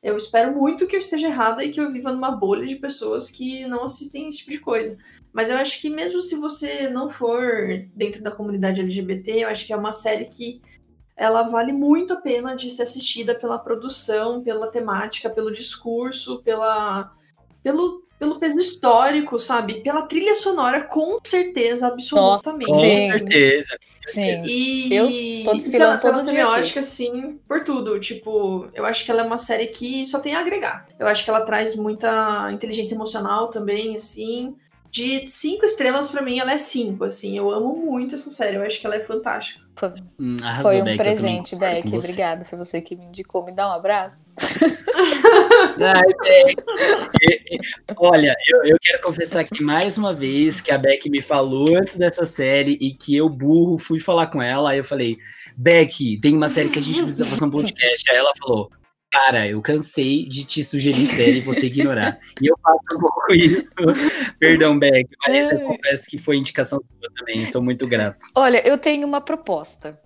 Eu espero muito que eu esteja errada e que eu viva numa bolha de pessoas que não assistem esse tipo de coisa. Mas eu acho que mesmo se você não for dentro da comunidade LGBT, eu acho que é uma série que ela vale muito a pena de ser assistida pela produção, pela temática, pelo discurso, pela pelo pelo peso histórico, sabe? Pela trilha sonora, com certeza, absolutamente. Com Sim. certeza. Sim. E Eu tô desfilando pela, todo pela semiótica, assim, por tudo. Tipo, eu acho que ela é uma série que só tem a agregar. Eu acho que ela traz muita inteligência emocional também, assim. De cinco estrelas, pra mim, ela é cinco, assim. Eu amo muito essa série. Eu acho que ela é fantástica. Foi, Hum, arrasou, foi um Beck, presente, Beck. Obrigada. Foi você que me indicou. Me dá um abraço. <laughs> Ai, Beck. Olha, eu, eu quero confessar aqui mais uma vez que a Beck me falou antes dessa série e que eu, burro, fui falar com ela. Aí eu falei, Beck, tem uma série que a gente precisa fazer um podcast. Aí ela falou, cara, eu cansei de te sugerir série e você ignorar. E eu faço um pouco isso. Perdão, Beck, mas eu Ai. confesso que foi indicação sua também. Sou muito grato. Olha, eu tenho uma proposta.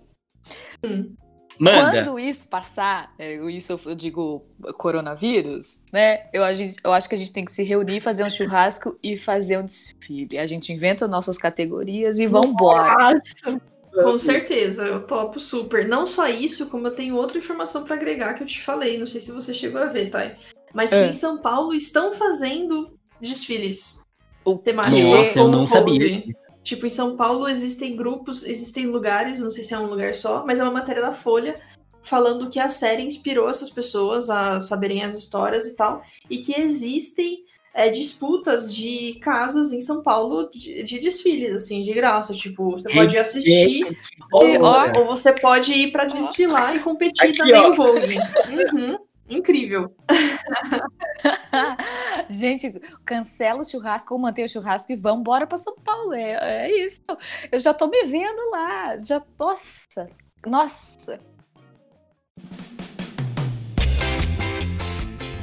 Manda. Quando isso passar, é, isso eu digo coronavírus, né? Eu, a gente- eu acho que a gente tem que se reunir, fazer um churrasco e fazer um desfile. A gente inventa nossas categorias e vambora. Nossa! Com certeza, eu topo super. Não só isso, como eu tenho outra informação pra agregar que eu te falei. Não sei se você chegou a ver, Thay. Mas que É. em São Paulo estão fazendo desfiles O temáticos. Nossa, eu não sabia. Tipo, em São Paulo existem grupos, existem lugares, não sei se é um lugar só, mas é uma matéria da Folha falando que a série inspirou essas pessoas a saberem as histórias e tal, e que existem é, disputas de casas em São Paulo de, de desfiles, assim, de graça. Tipo, você pode assistir, De- ó, ou você pode ir pra desfilar e competir Aqui, também ó. no Vogue. Uhum. Incrível. <laughs> Gente, cancela o churrasco ou mantém o churrasco e vamos embora para São Paulo. É, é isso. Eu já tô me vendo lá. Já, nossa, nossa.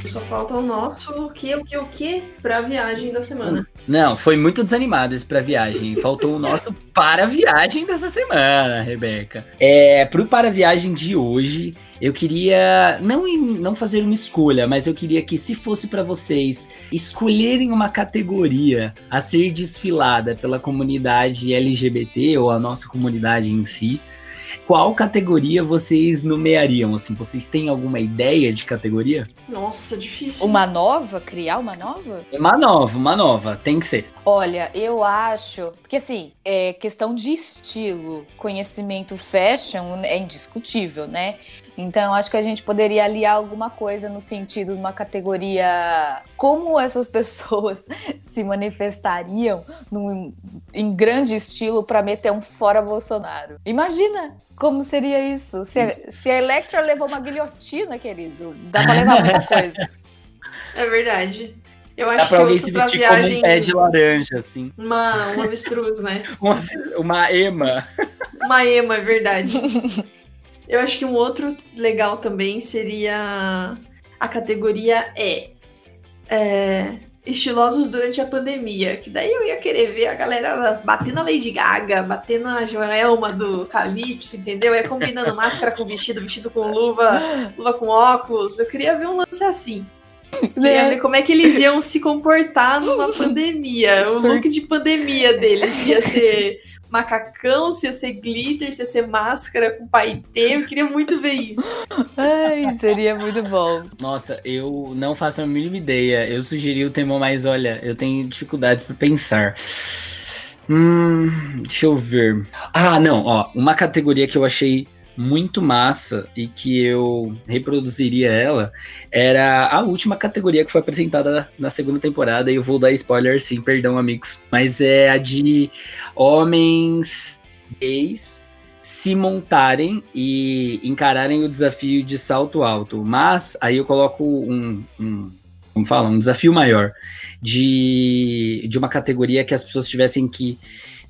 Só falta o nosso o que, o que, o que pra viagem da semana. Não, foi muito desanimado esse pra viagem. Faltou o nosso para viagem dessa semana, Rebeca. É, pro para viagem de hoje, eu queria não, não fazer uma escolha, mas eu queria que se fosse pra vocês escolherem uma categoria a ser desfilada pela comunidade LGBT ou a nossa comunidade em si, qual categoria vocês nomeariam? Assim, vocês têm alguma ideia de categoria? Nossa, difícil. Uma nova? Criar uma nova? Uma nova, uma nova, tem que ser. Olha, eu acho. Porque assim, é questão de estilo, conhecimento fashion é indiscutível, né? Então, eu acho que a gente poderia aliar alguma coisa no sentido de uma categoria. Como essas <laughs> pessoas se manifestariam num- em grande estilo para meter um fora Bolsonaro. Imagina como seria isso. Se a, se a Electra levou uma guilhotina, querido, dá pra levar muita coisa. <laughs> É verdade. Eu acho Dá pra que alguém se vestir viagem, como um pé de laranja, assim. Uma, uma avestruz, né? <laughs> Uma, uma ema. Uma ema, é verdade. Eu acho que um outro legal também seria a categoria E. É, estilosos durante a pandemia. Que daí eu ia querer ver a galera batendo a Lady Gaga, batendo a Joelma do Calypso, entendeu? Ia combinando <laughs> máscara com vestido, vestido com luva, luva com óculos. Eu queria ver um lance assim. Queria ver como é que eles iam se comportar numa pandemia. <laughs> O look de pandemia deles ia ser macacão, se ia ser glitter, se ia ser máscara com paetê. Eu queria muito ver isso. Ai, seria muito bom. Nossa, eu não faço a mínima ideia. Eu sugeri o tema, mas olha, eu tenho dificuldades pra pensar. Hum, deixa eu ver. Ah, não, ó, uma categoria que eu achei muito massa e que eu reproduziria ela era a última categoria que foi apresentada na segunda temporada e eu vou dar spoiler sim, perdão amigos, mas é a de homens gays se montarem e encararem o desafio de salto alto. Mas aí eu coloco um, um como fala, um desafio maior de, de uma categoria que as pessoas tivessem que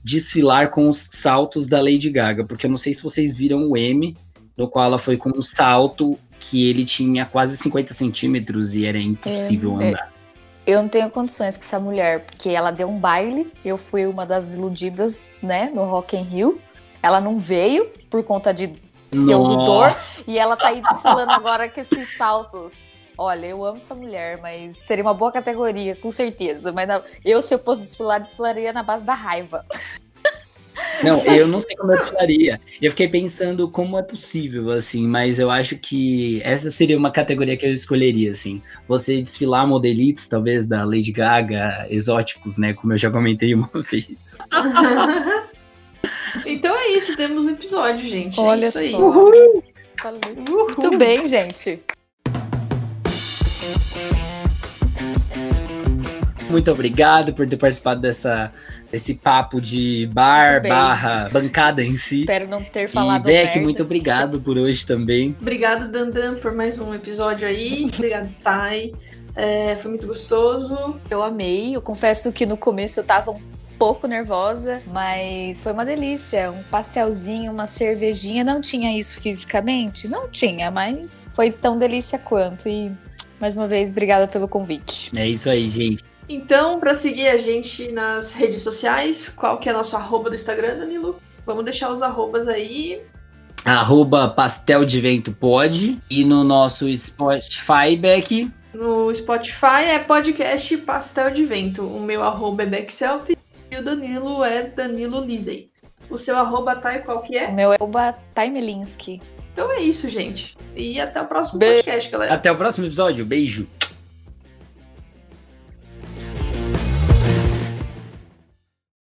desfilar com os saltos da Lady Gaga, porque eu não sei se vocês viram o M, no qual ela foi com um salto que ele tinha quase 50 centímetros e era impossível É, é. andar. Eu não tenho condições com essa mulher, porque ela deu um baile, eu fui uma das iludidas, né, no Rock in Rio. Ela não veio por conta de pseudo-dor, e ela tá aí desfilando agora com esses saltos. Olha, eu amo essa mulher, mas seria uma boa categoria, com certeza. Mas não- eu, se eu fosse desfilar, desfilaria na base da raiva. <laughs> Não, eu não sei como eu tiraria. Eu fiquei pensando como é possível, assim, mas eu acho que essa seria uma categoria que eu escolheria, assim. Você desfilar modelitos, talvez, da Lady Gaga, exóticos, né? Como eu já comentei uma <laughs> vez. <laughs> então é isso, temos um episódio, gente. É Olha é só. Uhul. Uhul. Muito bem, gente. Muito obrigado por ter participado dessa, desse papo de bar barra bancada em si. Espero não ter falado E Beck, muito obrigado por hoje também. Obrigado, Dandan, por mais um episódio aí. Obrigado, Thay. É, foi muito gostoso. Eu amei. Eu confesso que no começo eu tava um pouco nervosa, mas foi uma delícia. Um pastelzinho, uma cervejinha. Não tinha isso fisicamente? Não tinha, mas foi tão delícia quanto. E mais uma vez, obrigada pelo convite. É isso aí, gente. Então, para seguir a gente nas redes sociais, qual que é nosso arroba do Instagram, Danilo? Vamos deixar os arrobas aí. Arroba Pastel de Vento pode. E no nosso Spotify, Beck. No Spotify é podcast Pastel de Vento. O meu arroba é Beckselp e o Danilo é Danilo Lisey. O seu arroba, Thay, qual que é? O meu é arroba Taimelinski. Então é isso, gente. E até o próximo Be podcast, galera. Até o próximo episódio. Beijo.